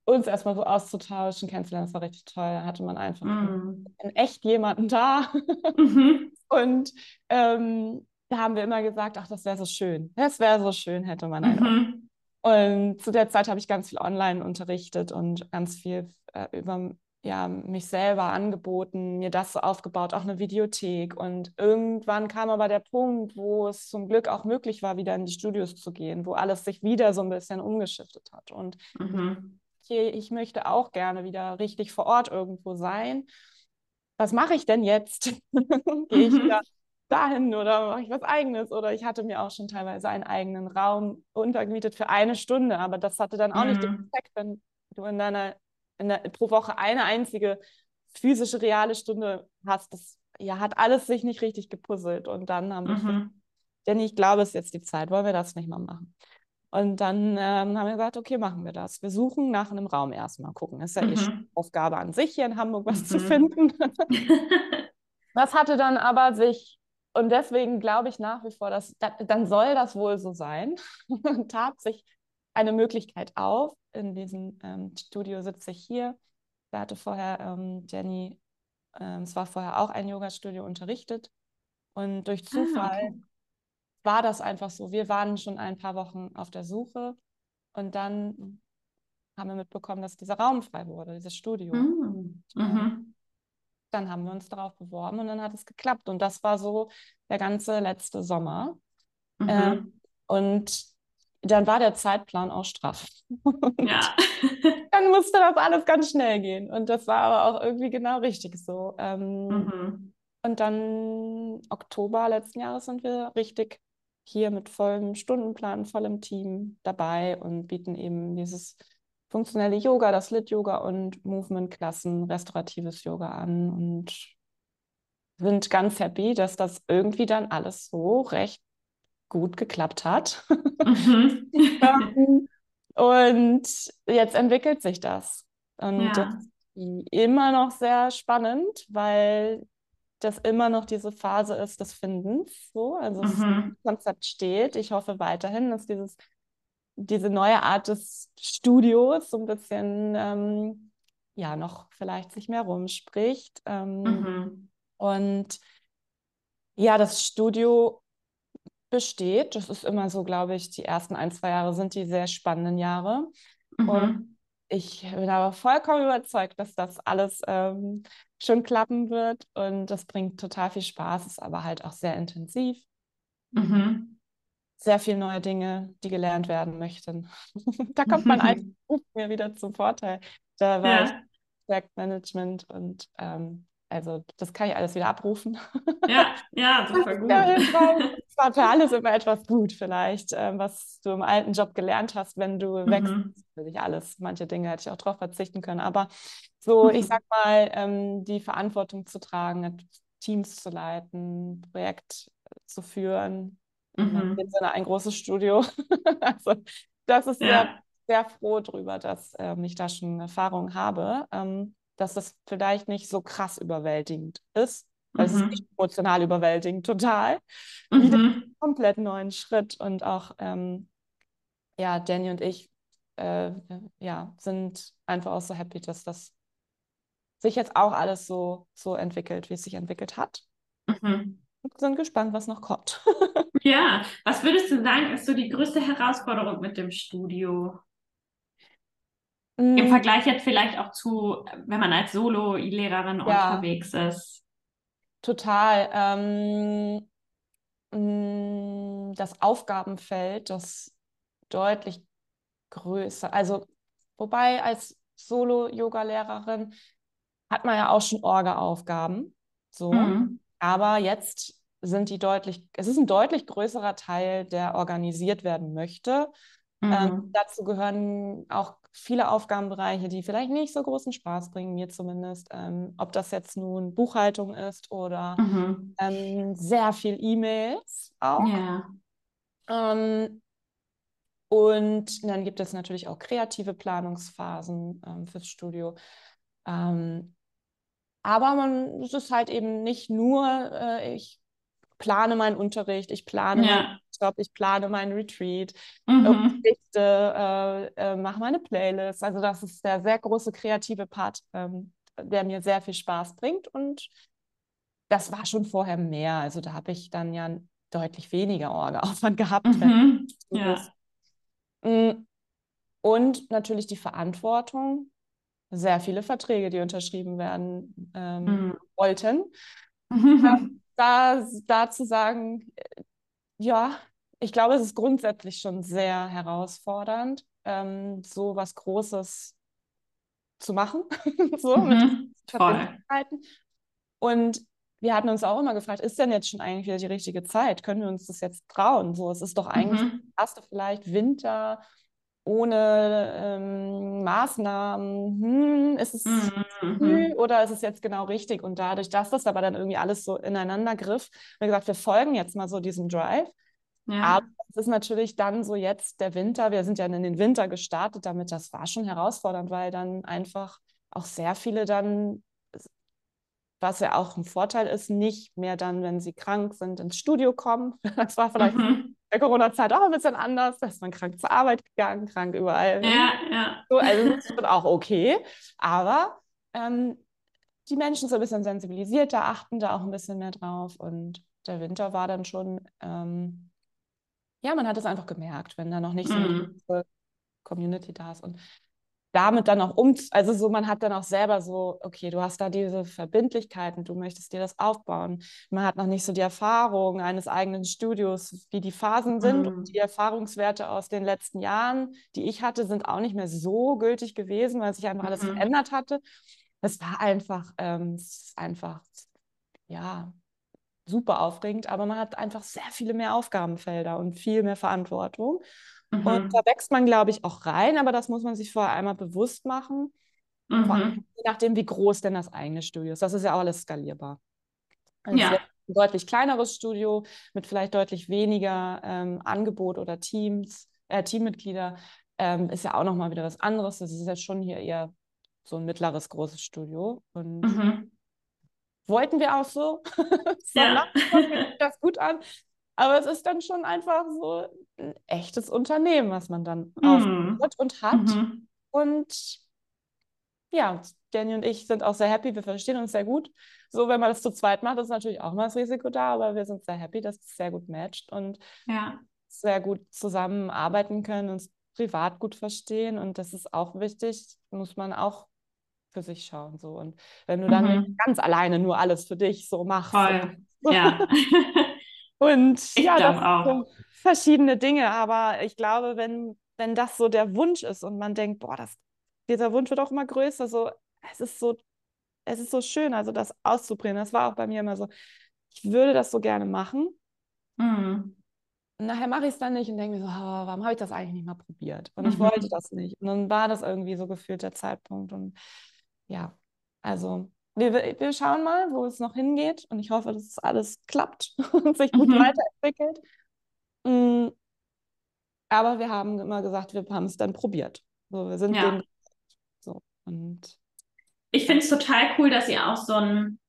uns erstmal so auszutauschen, kennenzulernen. Das war richtig toll. Da hatte man einfach mhm. in echt jemanden da. Mhm. Und ähm, da haben wir immer gesagt, ach, das wäre so schön. Das wäre so schön, hätte man einen. Und zu der Zeit habe ich ganz viel online unterrichtet und ganz viel äh, über ja, mich selber angeboten, mir das so aufgebaut, auch eine Videothek. Und irgendwann kam aber der Punkt, wo es zum Glück auch möglich war, wieder in die Studios zu gehen, wo alles sich wieder so ein bisschen umgeschiftet hat. Und mhm. hier, ich möchte auch gerne wieder richtig vor Ort irgendwo sein was mache ich denn jetzt? Gehe ich mhm. wieder dahin oder mache ich was eigenes? Oder ich hatte mir auch schon teilweise einen eigenen Raum untergemietet für eine Stunde, aber das hatte dann auch mhm. nicht den mhm. Effekt, wenn du in deiner, in der, pro Woche eine einzige physische, reale Stunde hast. Das ja, hat alles sich nicht richtig gepuzzelt. Und dann haben mhm. wir, denn ich glaube, es ist jetzt die Zeit, wollen wir das nicht mal machen? Und dann ähm, haben wir gesagt, okay, machen wir das. Wir suchen nach einem Raum erstmal, gucken. Ist ja mhm. eh schon Aufgabe an sich, hier in Hamburg was mhm. zu finden. das hatte dann aber sich, und deswegen glaube ich nach wie vor, dass dann soll das wohl so sein, tat sich eine Möglichkeit auf. In diesem ähm, Studio sitze ich hier. Da hatte vorher ähm, Jenny, ähm, es war vorher auch ein Yoga-Studio unterrichtet. Und durch ah, Zufall ah, okay war das einfach so. Wir waren schon ein paar Wochen auf der Suche und dann haben wir mitbekommen, dass dieser Raum frei wurde, dieses Studio. Mhm. Mhm. Dann haben wir uns darauf beworben und dann hat es geklappt. Und das war so der ganze letzte Sommer. Mhm. Ähm, und dann war der Zeitplan auch straff. Ja. dann musste das alles ganz schnell gehen. Und das war aber auch irgendwie genau richtig so. Ähm, mhm. Und dann Oktober letzten Jahres sind wir richtig hier mit vollem Stundenplan, vollem Team dabei und bieten eben dieses funktionelle Yoga, das Lit-Yoga und Movement-Klassen, restauratives Yoga an und sind ganz happy, dass das irgendwie dann alles so recht gut geklappt hat. Mhm. und jetzt entwickelt sich das. Und ja. das ist immer noch sehr spannend, weil dass immer noch diese Phase ist des Findens. So. Also mhm. das Konzept steht. Ich hoffe weiterhin, dass dieses, diese neue Art des Studios so ein bisschen ähm, ja noch vielleicht sich mehr rumspricht. Ähm, mhm. Und ja, das Studio besteht. Das ist immer so, glaube ich, die ersten ein, zwei Jahre sind die sehr spannenden Jahre. Mhm. Und ich bin aber vollkommen überzeugt, dass das alles ähm, schon klappen wird und das bringt total viel Spaß, ist aber halt auch sehr intensiv. Mhm. Sehr viele neue Dinge, die gelernt werden möchten. da kommt mein eigenes Buch mir wieder zum Vorteil. Da war ja. ich Projektmanagement und ähm, also das kann ich alles wieder abrufen. Ja, ja, super gut. war für alles immer etwas gut, vielleicht, ähm, was du im alten Job gelernt hast, wenn du mhm. wechselst. Natürlich alles. Manche Dinge hätte ich auch darauf verzichten können. Aber so, ich sag mal, ähm, die Verantwortung zu tragen, Teams zu leiten, Projekt zu führen, mhm. in Sinne ein großes Studio. also, das ist ja. sehr, sehr froh drüber, dass ähm, ich da schon Erfahrung habe, ähm, dass das vielleicht nicht so krass überwältigend ist das mhm. ist emotional überwältigend, total. Mhm. Wieder einen komplett neuen Schritt. Und auch, ähm, ja, Danny und ich äh, ja, sind einfach auch so happy, dass das sich jetzt auch alles so, so entwickelt, wie es sich entwickelt hat. Mhm. Sind gespannt, was noch kommt. ja, was würdest du sagen, ist so die größte Herausforderung mit dem Studio? Im mm. Vergleich jetzt vielleicht auch zu, wenn man als Solo-Lehrerin ja. unterwegs ist. Total. Ähm, mm, das Aufgabenfeld, das deutlich größer. Also, wobei als Solo-Yoga-Lehrerin hat man ja auch schon Orga-Aufgaben. So. Mhm. Aber jetzt sind die deutlich, es ist ein deutlich größerer Teil, der organisiert werden möchte. Ähm, mhm. Ähm, dazu gehören auch viele Aufgabenbereiche, die vielleicht nicht so großen Spaß bringen, mir zumindest. Ähm, ob das jetzt nun Buchhaltung ist oder mhm. ähm, sehr viel E-Mails auch. Ja. Ähm, und dann gibt es natürlich auch kreative Planungsphasen ähm, fürs Studio. Aber man, es ist halt eben nicht nur, äh, ich plane meinen Unterricht, ich plane ja. meinen Job, ich plane meinen Retreat, mhm. Gedichte, äh, äh, mache meine Playlist. Also das ist der sehr große kreative Part, ähm, der mir sehr viel Spaß bringt und das war schon vorher mehr. Also da habe ich dann ja deutlich weniger Orga-Aufwand gehabt. Mhm. Ja. Mm. Und natürlich die Verantwortung, sehr viele Verträge, die unterschrieben werden ähm, mhm. wollten. Mhm da, da zu sagen, ja, ich glaube, es ist grundsätzlich schon sehr herausfordernd, ähm, so was Großes zu machen, so mhm. Und wir hatten uns auch immer gefragt, ist denn jetzt schon eigentlich wieder die richtige Zeit? Können wir uns das jetzt trauen? So, es ist doch eigentlich mhm. erste vielleicht Winter ohne ähm, Maßnahmen, hm, ist es mhm. früh oder ist es jetzt genau richtig? Und dadurch, dass das aber dann irgendwie alles so ineinander griff, haben wir gesagt, wir folgen jetzt mal so diesem Drive. Ja. Aber es ist natürlich dann so jetzt der Winter, wir sind ja in den Winter gestartet damit, das war schon herausfordernd, weil dann einfach auch sehr viele dann, was ja auch ein Vorteil ist, nicht mehr dann, wenn sie krank sind, ins Studio kommen. Das war vielleicht mhm der Corona-Zeit auch ein bisschen anders. Da ist man krank zur Arbeit gegangen, krank überall. Ja, ja. So, also das schon auch okay. Aber ähm, die Menschen sind ein bisschen sensibilisierter, achten da auch ein bisschen mehr drauf. Und der Winter war dann schon, ähm, ja, man hat es einfach gemerkt, wenn da noch nicht so mhm. eine Community da ist. Und damit dann auch um, also so, man hat dann auch selber so, okay, du hast da diese Verbindlichkeiten, du möchtest dir das aufbauen. Man hat noch nicht so die Erfahrung eines eigenen Studios, wie die Phasen sind mhm. und die Erfahrungswerte aus den letzten Jahren, die ich hatte, sind auch nicht mehr so gültig gewesen, weil sich einfach mhm. alles verändert hatte. Das war einfach, ähm, einfach, ja, super aufregend, aber man hat einfach sehr viele mehr Aufgabenfelder und viel mehr Verantwortung. Mhm. Und da wächst man, glaube ich, auch rein, aber das muss man sich vorher einmal bewusst machen. Mhm. Je nachdem, wie groß denn das eigene Studio ist. Das ist ja auch alles skalierbar. Also ja. Ein deutlich kleineres Studio mit vielleicht deutlich weniger ähm, Angebot oder Teams, äh, Teammitglieder ähm, ist ja auch nochmal wieder was anderes. Das ist ja schon hier eher so ein mittleres, großes Studio. Und mhm. wollten wir auch so. ja. das gut an. Aber es ist dann schon einfach so ein echtes Unternehmen, was man dann mhm. aufbaut und hat. Mhm. Und ja, Danny und ich sind auch sehr happy, wir verstehen uns sehr gut. So, wenn man das zu zweit macht, ist natürlich auch mal das Risiko da, aber wir sind sehr happy, dass es sehr gut matcht und ja. sehr gut zusammenarbeiten können, uns privat gut verstehen. Und das ist auch wichtig, muss man auch für sich schauen. So. Und wenn du dann mhm. ganz alleine nur alles für dich so machst. Voll. Ja. Und ich ja, das auch. sind verschiedene Dinge, aber ich glaube, wenn, wenn das so der Wunsch ist und man denkt, boah, das, dieser Wunsch wird auch immer größer, so, es ist so, es ist so schön, also das auszuprobieren. Das war auch bei mir immer so, ich würde das so gerne machen. Mhm. Und nachher mache ich es dann nicht und denke mir so, oh, warum habe ich das eigentlich nicht mal probiert? Und mhm. ich wollte das nicht. Und dann war das irgendwie so gefühlt der Zeitpunkt. Und ja, also wir, wir schauen mal, wo es noch hingeht. Und ich hoffe, dass es alles klappt und sich gut mhm. weiterentwickelt. Mhm. Aber wir haben immer gesagt, wir haben es dann probiert. So, wir sind ja. dem so. Und ich finde es total cool, dass ihr auch so ein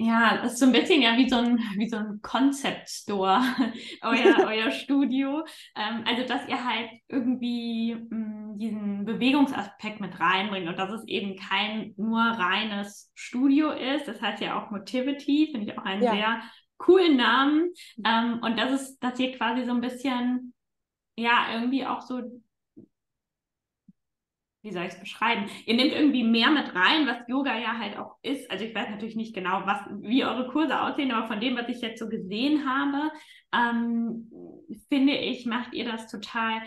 ja, das ist so ein bisschen ja wie so ein, wie so ein Concept Store, euer, euer Studio. Ähm, also, dass ihr halt irgendwie mh, mm, diesen Bewegungsaspekt mit reinbringt und dass es eben kein nur reines Studio ist. Das heißt ja auch Motivity, finde ich auch einen ja. sehr coolen Namen. Ähm, und das ist, dass ihr quasi so ein bisschen, ja, irgendwie auch so wie soll ich es beschreiben? Ihr nehmt irgendwie mehr mit rein, was Yoga ja halt auch ist. Also ich weiß natürlich nicht genau, was, wie eure Kurse aussehen, aber von dem, was ich jetzt so gesehen habe, ähm, finde ich, macht ihr das total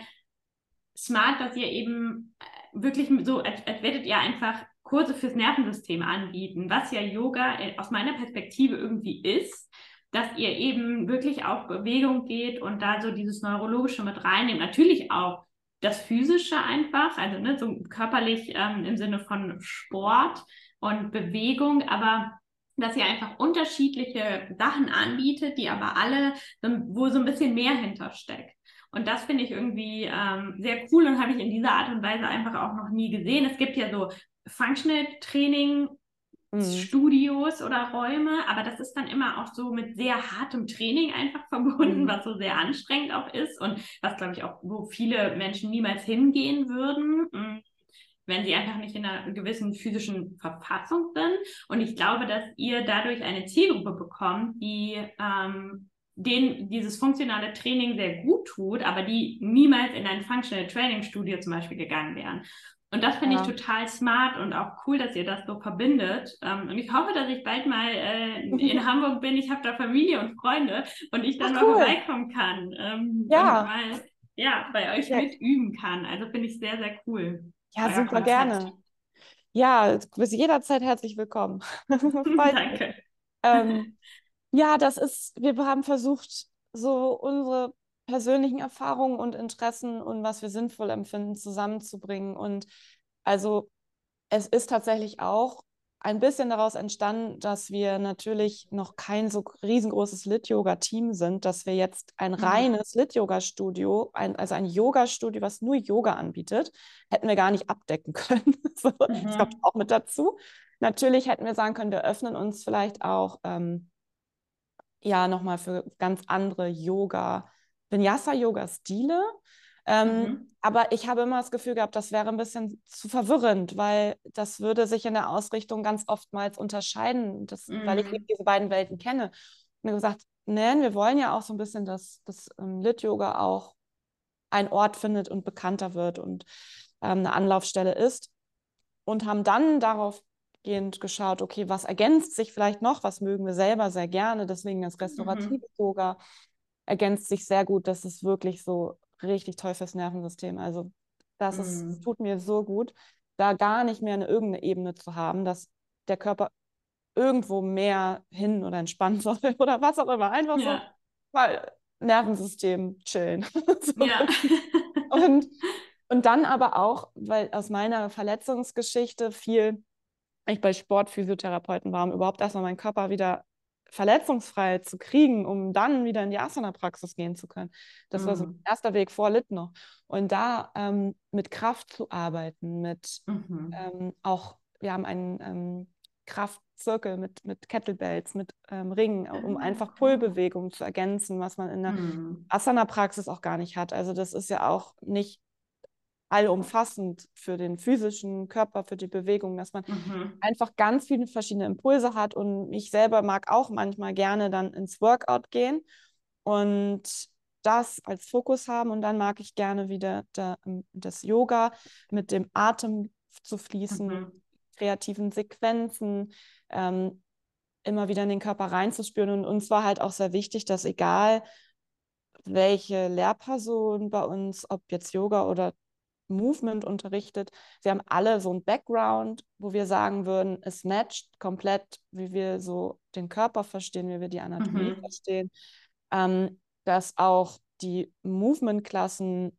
smart, dass ihr eben äh, wirklich so, als, als werdet ihr einfach Kurse fürs Nervensystem anbieten, was ja Yoga äh, aus meiner Perspektive irgendwie ist dass ihr eben wirklich auf Bewegung geht und da so dieses Neurologische mit reinnehmt. Natürlich auch das Physische einfach, also ne, so körperlich ähm, im Sinne von Sport und Bewegung, aber dass ihr einfach unterschiedliche Sachen anbietet, die aber alle, wo so ein bisschen mehr hintersteckt. Und das finde ich irgendwie ähm, sehr cool und habe ich in dieser Art und Weise einfach auch noch nie gesehen. Es gibt ja so Functional Training Mhm. Studios oder Räume, aber das ist dann immer auch so mit sehr hartem Training einfach verbunden, mhm. was so sehr anstrengend auch ist und was, glaube ich, auch, wo viele Menschen niemals hingehen würden, mm, wenn sie einfach nicht in einer gewissen physischen Verfassung sind. Und ich glaube, dass ihr dadurch eine Zielgruppe bekommt, die ähm, denen dieses funktionale Training sehr gut tut, aber die niemals in ein Functional Training Studio zum Beispiel gegangen wären. Und das finde ja. ich total smart und auch cool, dass ihr das so verbindet. Ähm, und ich hoffe, dass ich bald mal äh, in Hamburg bin. Ich habe da Familie und Freunde und ich dann Ach, mal cool. vorbeikommen kann. Ähm, ja. Und mal ja, bei euch ja. mitüben kann. Also finde ich sehr, sehr cool. Ja, Euer super Konzept. gerne. Ja, du bist jederzeit herzlich willkommen. Danke. Ähm, ja, das ist, wir haben versucht, so unsere persönlichen Erfahrungen und Interessen und was wir sinnvoll empfinden, zusammenzubringen. Und also es ist tatsächlich auch ein bisschen daraus entstanden, dass wir natürlich noch kein so riesengroßes Lit-Yoga-Team sind, dass wir jetzt ein mhm. reines Lit-Yoga-Studio, ein, also ein Yoga-Studio, was nur Yoga anbietet, hätten wir gar nicht abdecken können. so, mhm. Das kommt auch mit dazu. Natürlich hätten wir sagen können, wir öffnen uns vielleicht auch ähm, ja nochmal für ganz andere Yoga- Vinyasa-Yoga-Stile. Ähm, mhm. Aber ich habe immer das Gefühl gehabt, das wäre ein bisschen zu verwirrend, weil das würde sich in der Ausrichtung ganz oftmals unterscheiden, das, mhm. weil ich mhm. diese beiden Welten kenne. Und ich gesagt, nein, wir wollen ja auch so ein bisschen, dass das ähm, Lit-Yoga auch ein Ort findet und bekannter wird und ähm, eine Anlaufstelle ist. Und haben dann darauf gehend geschaut, okay, was ergänzt sich vielleicht noch, was mögen wir selber sehr gerne, deswegen das mhm. restaurative mhm. Yoga ergänzt sich sehr gut. Das ist wirklich so richtig toll fürs Nervensystem. Also das ist, tut mir so gut, da gar nicht mehr eine irgendeine Ebene zu haben, dass der Körper irgendwo mehr hin oder entspannen soll oder was auch immer. Einfach ja. so, weil Nervensystem chillen. so. Ja. und, und dann aber auch, weil aus meiner Verletzungsgeschichte viel ich bei Sportphysiotherapeuten war, um überhaupt erstmal meinen Körper wieder verletzungsfrei zu kriegen, um dann wieder in die Asana-Praxis gehen zu können. Das mhm. war so ein mhm. erster Weg vor Lit noch. Und da ähm, mit Kraft zu arbeiten, mit mhm. ähm, auch, wir haben einen ähm, Kraftzirkel mit, mit Kettlebells, mit ähm, Ringen, um einfach ah. Pullbewegungen zu ergänzen, was man in der mhm. Asana-Praxis auch gar nicht hat. Also das ist ja auch nicht allumfassend für den physischen Körper, für die Bewegung, dass man mhm. einfach ganz viele verschiedene Impulse hat. Und ich selber mag auch manchmal gerne dann ins Workout gehen und das als Fokus haben. Und dann mag ich gerne wieder da, ähm, das Yoga mit dem Atem zu fließen, mhm. kreativen Sequenzen. Ähm, immer wieder in den Körper reinzuspüren. Und uns war halt auch sehr wichtig, dass egal welche Lehrperson bei uns, ob jetzt Yoga oder Movement unterrichtet. Sie haben alle so ein Background, wo wir sagen würden, es matcht komplett, wie wir so den Körper verstehen, wie wir die Anatomie mhm. verstehen. Ähm, dass auch die Movement-Klassen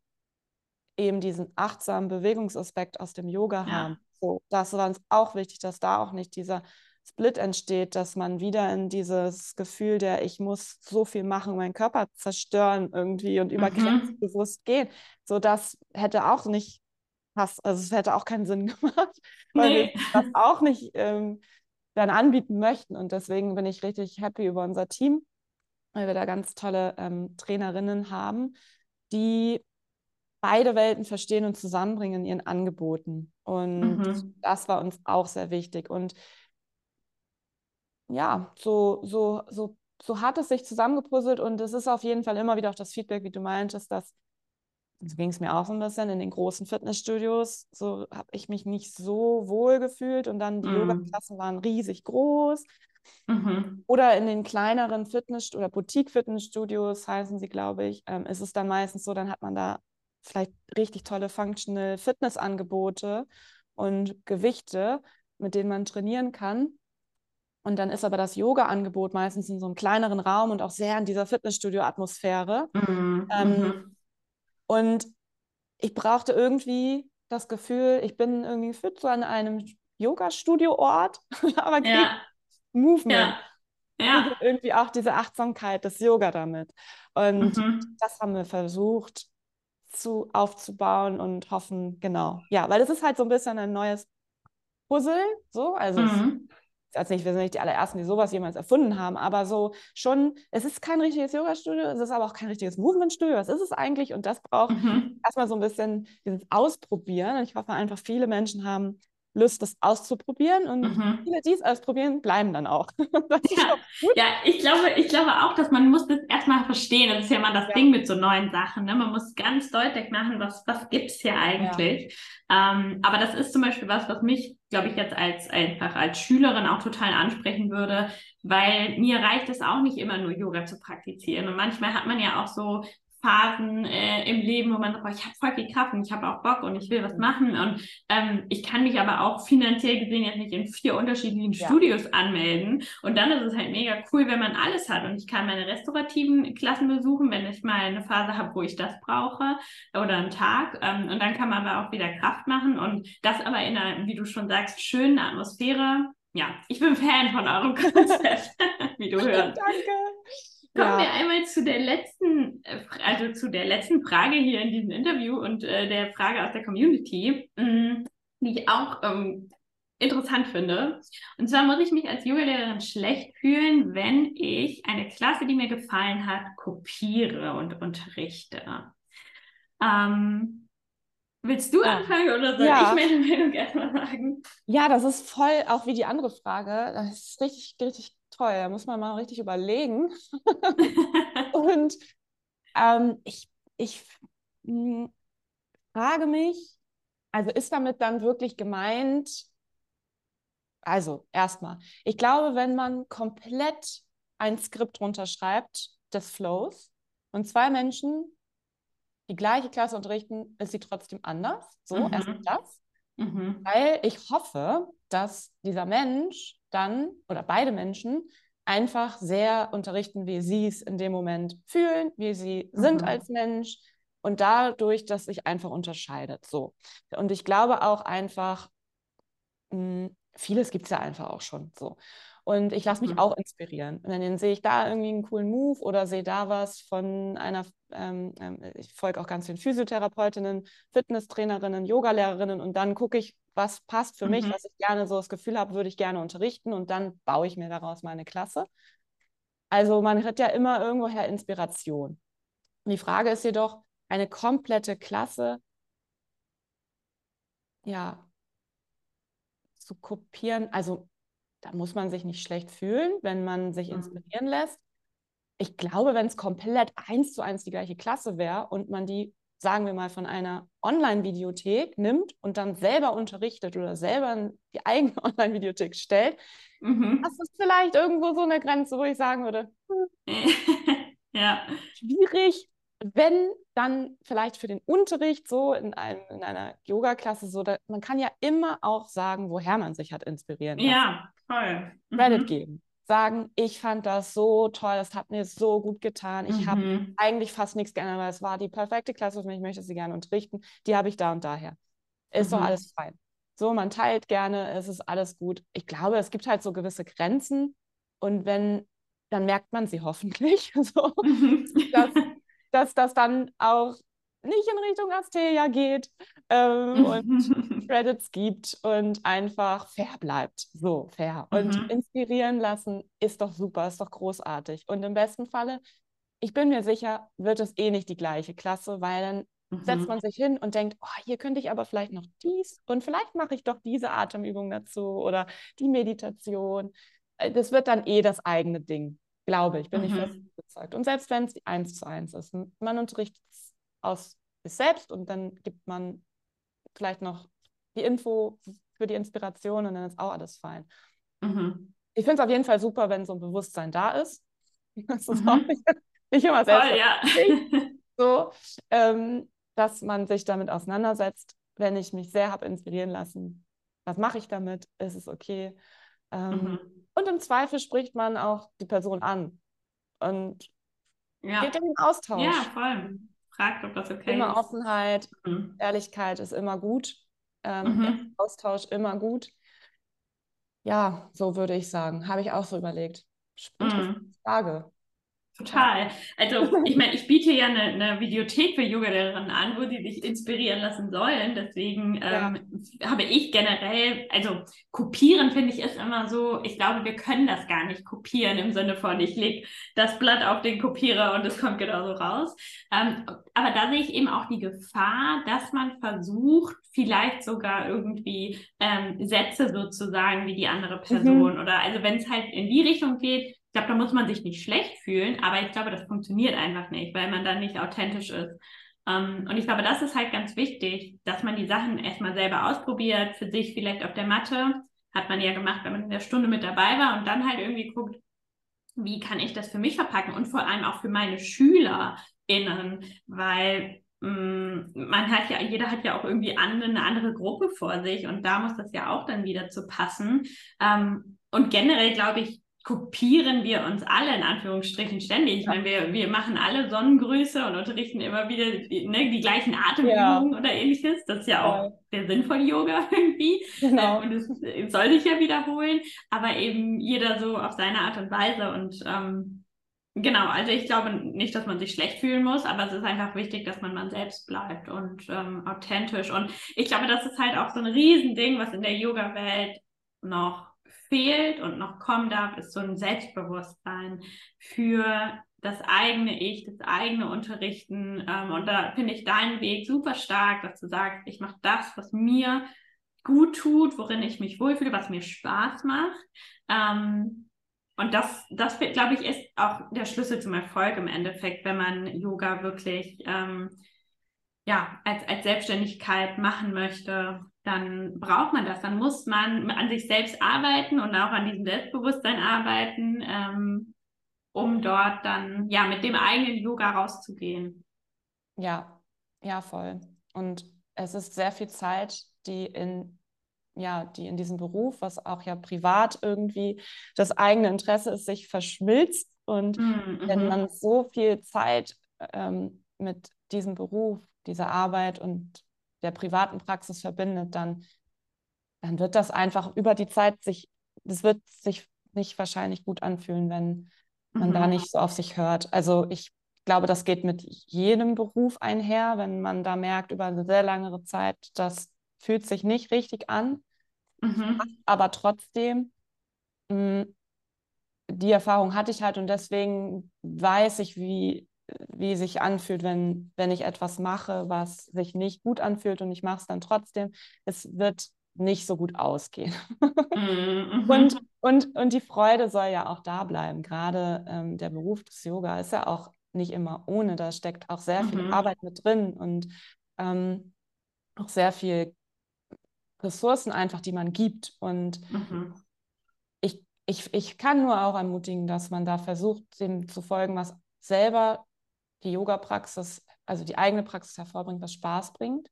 eben diesen achtsamen Bewegungsaspekt aus dem Yoga Ja. haben. So, das war uns auch wichtig, dass da auch nicht dieser Split entsteht, dass man wieder in dieses Gefühl der, ich muss so viel machen, meinen Körper zerstören irgendwie und über Mhm. Grenzen bewusst gehen. So, das hätte auch nicht passt, also es hätte auch keinen Sinn gemacht, weil Nee. wir das auch nicht ähm, dann anbieten möchten. Und deswegen bin ich richtig happy über unser Team, weil wir da ganz tolle ähm, Trainerinnen haben, die beide Welten verstehen und zusammenbringen in ihren Angeboten. Und Mhm. das war uns auch sehr wichtig. Und ja, so, so, so, so hat es sich zusammengepuzzelt und es ist auf jeden Fall immer wieder auch das Feedback, wie du meintest, dass so ging es mir auch so ein bisschen in den großen Fitnessstudios. So habe ich mich nicht so wohl gefühlt und dann die Mhm. Yoga-Klassen waren riesig groß. Mhm. Oder in den kleineren Fitness- oder Boutique-Fitnessstudios heißen sie, glaube ich, ähm, ist es dann meistens so, dann hat man da vielleicht richtig tolle Functional Fitness-Angebote und Gewichte, mit denen man trainieren kann. Und dann ist aber das Yoga-Angebot meistens in so einem kleineren Raum und auch sehr in dieser Fitnessstudio-Atmosphäre. Mhm. Ähm, Mhm. Und ich brauchte irgendwie das Gefühl, ich bin irgendwie fit so an einem Yoga-Studio-Ort, aber Ja, Movement. ja, ja. irgendwie auch diese Achtsamkeit des Yoga damit. Und Mhm. das haben wir versucht zu, aufzubauen und hoffen, genau. Ja, weil es ist halt so ein bisschen ein neues Puzzle, so. Also es Mhm. ist jetzt nicht, wir sind nicht die allerersten, die sowas jemals erfunden haben, aber so schon, es ist kein richtiges Yoga-Studio, es ist aber auch kein richtiges Movement-Studio. Was ist es eigentlich? Und das braucht Mhm. erstmal so ein bisschen dieses Ausprobieren. Und ich hoffe einfach, viele Menschen haben Lust, das auszuprobieren. Und Mhm. viele, die es ausprobieren, bleiben dann auch. Ja. Ja, ich glaube, ich glaube auch, dass man muss das erstmal verstehen. Das ist ja mal das Ja. Ding mit so neuen Sachen. Ne? Man muss ganz deutlich machen, was, was gibt's hier eigentlich. Ähm, aber das ist zum Beispiel was, was mich, glaube ich, jetzt als einfach als Schülerin auch total ansprechen würde, weil mir reicht es auch nicht immer nur Yoga zu praktizieren. Und manchmal hat man ja auch so Phasen äh, im Leben, wo man sagt, boah, ich habe voll viel Kraft und ich habe auch Bock und ich will was Mhm. machen. Und ähm, ich kann mich aber auch finanziell gesehen jetzt nicht in vier unterschiedlichen Ja. Studios anmelden. Und dann ist es halt mega cool, wenn man alles hat. Und ich kann meine restaurativen Klassen besuchen, wenn ich mal eine Phase habe, wo ich das brauche oder einen Tag. Ähm, und dann kann man aber auch wieder Kraft machen. Und das aber in einer, wie du schon sagst, schönen Atmosphäre. Ja, ich bin Fan von eurem Konzept, wie du hörst. Danke. Kommen Ja. wir einmal zu der letzten, äh, also zu der letzten Frage hier in diesem Interview und äh, der Frage aus der Community, mh, die ich auch ähm, interessant finde. Und zwar muss ich mich als Yogalehrerin schlecht fühlen, wenn ich eine Klasse, die mir gefallen hat, kopiere und unterrichte. Ähm, willst du Ja. anfangen oder soll Ja. ich meine Meinung erstmal sagen? Ja, das ist voll auch wie die andere Frage. Das ist richtig, richtig toll. Da muss man mal richtig überlegen. Und ähm, ich, ich mh, frage mich, also ist damit dann wirklich gemeint, also erstmal, ich glaube, wenn man komplett ein Skript runterschreibt des Flows und zwei Menschen die gleiche Klasse unterrichten, ist sie trotzdem anders. So, Mhm. erstmal das. Mhm. Weil ich hoffe, dass dieser Mensch dann oder beide Menschen einfach sehr unterrichten, wie sie es in dem Moment fühlen, wie sie sind Mhm. als Mensch und dadurch, dass sich einfach unterscheidet. So. Und ich glaube auch einfach, mh, vieles gibt es ja einfach auch schon so. Und ich lasse mich Mhm. auch inspirieren. Und dann sehe ich da irgendwie einen coolen Move oder sehe da was von einer, ähm, ähm, ich folge auch ganz vielen Physiotherapeutinnen, Fitnesstrainerinnen, Yogalehrerinnen und dann gucke ich, was passt für mich, Mhm. was ich gerne so das Gefühl habe, würde ich gerne unterrichten und dann baue ich mir daraus meine Klasse. Also man hat ja immer irgendwoher Inspiration. Die Frage ist jedoch, eine komplette Klasse, ja, zu kopieren, also da muss man sich nicht schlecht fühlen, wenn man sich Mhm. inspirieren lässt. Ich glaube, wenn es komplett eins zu eins die gleiche Klasse wäre und man die, sagen wir mal, von einer Online-Videothek nimmt und dann selber unterrichtet oder selber die eigene Online-Videothek stellt, Mhm. das ist vielleicht irgendwo so eine Grenze, wo ich sagen würde, hm, ja. schwierig, wenn dann vielleicht für den Unterricht so in, einem, in einer Yoga-Klasse so, da, man kann ja immer auch sagen, woher man sich hat inspirieren lassen. Ja. Credit Mhm. geben. sagen, ich fand das so toll, es hat mir so gut getan. Ich mhm. habe eigentlich fast nichts geändert, weil es war die perfekte Klasse für mich, ich möchte sie gerne unterrichten. Die habe ich da und daher. Ist mhm. doch alles fein. So, man teilt gerne, es ist alles gut. Ich glaube, es gibt halt so gewisse Grenzen und wenn, dann merkt man sie hoffentlich, so, mhm. dass, dass das dann auch nicht in Richtung Asteria geht ähm, und Credits gibt und einfach fair bleibt. So, fair. Und mhm. inspirieren lassen ist doch super, ist doch großartig. Und im besten Falle, ich bin mir sicher, wird es eh nicht die gleiche Klasse, weil dann mhm. setzt man sich hin und denkt, oh, hier könnte ich aber vielleicht noch dies und vielleicht mache ich doch diese Atemübung dazu oder die Meditation. Äh, das wird dann eh das eigene Ding, glaube ich, bin mhm. ich fest überzeugt. Und selbst wenn es eins zu eins ist, man unterrichtet aus sich selbst und dann gibt man vielleicht noch die Info für die Inspiration und dann ist auch alles fein. Mhm. Ich finde es auf jeden Fall super, wenn so ein Bewusstsein da ist. Das ist mhm. auch nicht, nicht immer selbst. Voll, ja. so, ähm, dass man sich damit auseinandersetzt, wenn ich mich sehr habe inspirieren lassen. Was mache ich damit? Ist es okay? Ähm, mhm. Und im Zweifel spricht man auch die Person an und ja. geht in den Austausch. Ja, voll fragt, ob das okay immer ist. Immer Offenheit, mhm. Ehrlichkeit ist immer gut. Ähm, mhm. Austausch immer gut. Ja, so würde ich sagen. Habe ich auch so überlegt. Spannende mhm. Frage. Total. Also ich meine, ich biete ja eine, eine Videothek für Yogalehrerinnen an, wo sie sich inspirieren lassen sollen. Deswegen ähm, ja. habe ich generell, also kopieren finde ich ist immer so, ich glaube, wir können das gar nicht kopieren im Sinne von, ich lege das Blatt auf den Kopierer und es kommt genauso raus. Ähm, aber da sehe ich eben auch die Gefahr, dass man versucht, vielleicht sogar irgendwie ähm, Sätze sozusagen wie die andere mhm. Person mhm. oder also wenn es halt in die Richtung geht, glaube, da muss man sich nicht schlecht fühlen, aber ich glaube, das funktioniert einfach nicht, weil man dann nicht authentisch ist. Um, ähm, und ich glaube, das ist halt ganz wichtig, dass man die Sachen erstmal selber ausprobiert, für sich vielleicht auf der Matte. Hat man ja gemacht, wenn man in der Stunde mit dabei war und dann halt irgendwie guckt, wie kann ich das für mich verpacken und vor allem auch für meine SchülerInnen, weil mm, man hat ja, jeder hat ja auch irgendwie eine andere Gruppe vor sich und da muss das ja auch dann wieder zu passen. Um, und generell glaube ich, kopieren wir uns alle in Anführungsstrichen ständig. Ich meine, wir, wir machen alle Sonnengrüße und unterrichten immer wieder ne, die gleichen Atemübungen ja. oder ähnliches. Das ist ja auch der Sinn von Yoga irgendwie. Genau. Und es, soll sich ja wiederholen, aber eben jeder so auf seine Art und Weise. Und ähm, genau, also ich glaube nicht, dass man sich schlecht fühlen muss, aber es ist einfach wichtig, dass man man selbst bleibt und ähm, authentisch. Und ich glaube, das ist halt auch so ein Riesending, was in der Yoga-Welt noch fehlt und noch kommen darf, ist so ein Selbstbewusstsein für das eigene Ich, das eigene Unterrichten. Ähm, und da finde ich deinen Weg super stark, dass du sagst, ich mache das, was mir gut tut, worin ich mich wohlfühle, was mir Spaß macht. Ähm, und das, das glaube ich, ist auch der Schlüssel zum Erfolg im Endeffekt, wenn man Yoga wirklich ähm, ja, als, als Selbstständigkeit machen möchte dann braucht man das. Dann muss man an sich selbst arbeiten und auch an diesem Selbstbewusstsein arbeiten, ähm, um dort dann ja mit dem eigenen Yoga rauszugehen. Ja, ja, voll. Und es ist sehr viel Zeit, die in ja, die in diesem Beruf, was auch ja privat irgendwie das eigene Interesse ist, sich verschmilzt. Und mm, wenn mhm. man so viel Zeit ähm, mit diesem Beruf, dieser Arbeit und der privaten Praxis verbindet, dann, dann wird das einfach über die Zeit sich, das wird sich nicht wahrscheinlich gut anfühlen, wenn man mhm. da nicht so auf sich hört. Also ich glaube, das geht mit jedem Beruf einher, wenn man da merkt über eine sehr lange Zeit, das fühlt sich nicht richtig an, mhm. aber trotzdem mh, hm, die Erfahrung hatte ich halt und deswegen weiß ich, wie wie sich anfühlt, wenn, wenn ich etwas mache, was sich nicht gut anfühlt und ich mache es dann trotzdem. Es wird nicht so gut ausgehen. Mhm. und, und, und die Freude soll ja auch da bleiben. Gerade ähm, der Beruf des Yoga ist ja auch nicht immer ohne. Da steckt auch sehr viel mhm. Arbeit mit drin und ähm, auch sehr viel Ressourcen einfach, die man gibt. Und mhm. ich, ich, ich kann nur auch ermutigen, dass man da versucht, dem zu folgen, was selber die Yoga-Praxis, also die eigene Praxis hervorbringt, was Spaß bringt.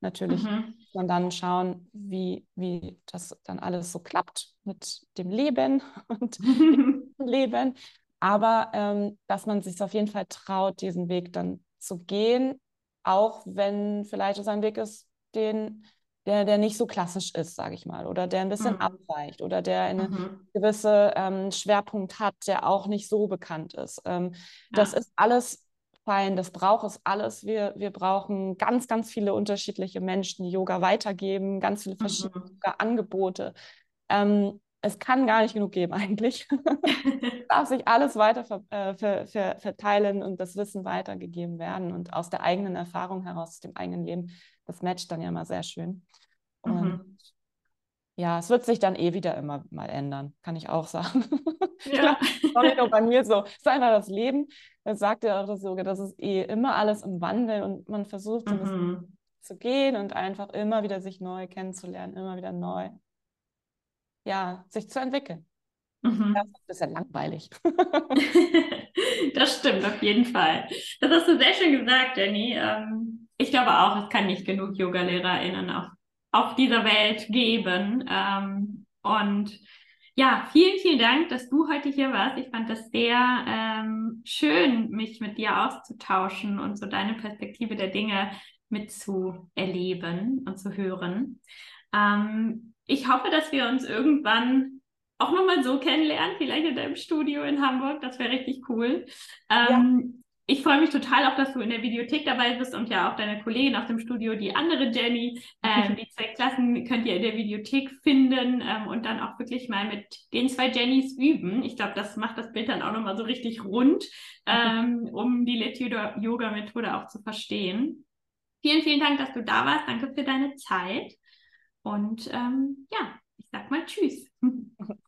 Natürlich mhm. man dann schauen, wie, wie das dann alles so klappt mit dem Leben und dem Leben. Aber ähm, dass man sich auf jeden Fall traut, diesen Weg dann zu gehen, auch wenn vielleicht es ein Weg ist, den, der, der nicht so klassisch ist, sage ich mal, oder der ein bisschen mhm. abweicht oder der eine mhm. gewisse ähm, Schwerpunkt hat, der auch nicht so bekannt ist. Ähm, ja. Das ist alles fein, das braucht es alles. Wir, wir brauchen ganz, ganz viele unterschiedliche Menschen, die Yoga weitergeben, ganz viele verschiedene mhm. Angebote. Ähm, es kann gar nicht genug geben eigentlich. es darf sich alles weiter ver, äh, ver, ver, verteilen und das Wissen weitergegeben werden und aus der eigenen Erfahrung heraus, aus dem eigenen Leben. Das matcht dann ja immer sehr schön. Und mhm. Ja, es wird sich dann eh wieder immer mal ändern, kann ich auch sagen. Ja. nicht nur bei mir so. Es ist einfach das Leben. Das sagt ja auch das Yoga, das ist eh immer alles im Wandel und man versucht so mhm. zu gehen und einfach immer wieder sich neu kennenzulernen, immer wieder neu ja, sich zu entwickeln. Mhm. Das ist ein bisschen langweilig. das stimmt auf jeden Fall. Das hast du sehr schön gesagt, Jenny. Ähm, ich glaube auch, es kann nicht genug Yoga-LehrerInnen auf, auf dieser Welt geben. Ähm, und ja, vielen, vielen Dank, dass du heute hier warst. Ich fand das sehr ähm, schön, mich mit dir auszutauschen und so deine Perspektive der Dinge mitzuerleben und zu hören. Ähm, ich hoffe, dass wir uns irgendwann auch nochmal so kennenlernen, vielleicht in deinem Studio in Hamburg. Das wäre richtig cool. Ähm. Ich freue mich total auch, dass du in der Videothek dabei bist und ja auch deine Kollegin aus dem Studio, die andere Jenny. Ähm, die zwei Klassen könnt ihr in der Videothek finden ähm, und dann auch wirklich mal mit den zwei Jennys üben. Ich glaube, das macht das Bild dann auch nochmal so richtig rund, ähm, um die Lit-Yoga-Methode auch zu verstehen. Vielen, vielen Dank, dass du da warst. Danke für deine Zeit. Und ähm, ja, ich sag mal Tschüss.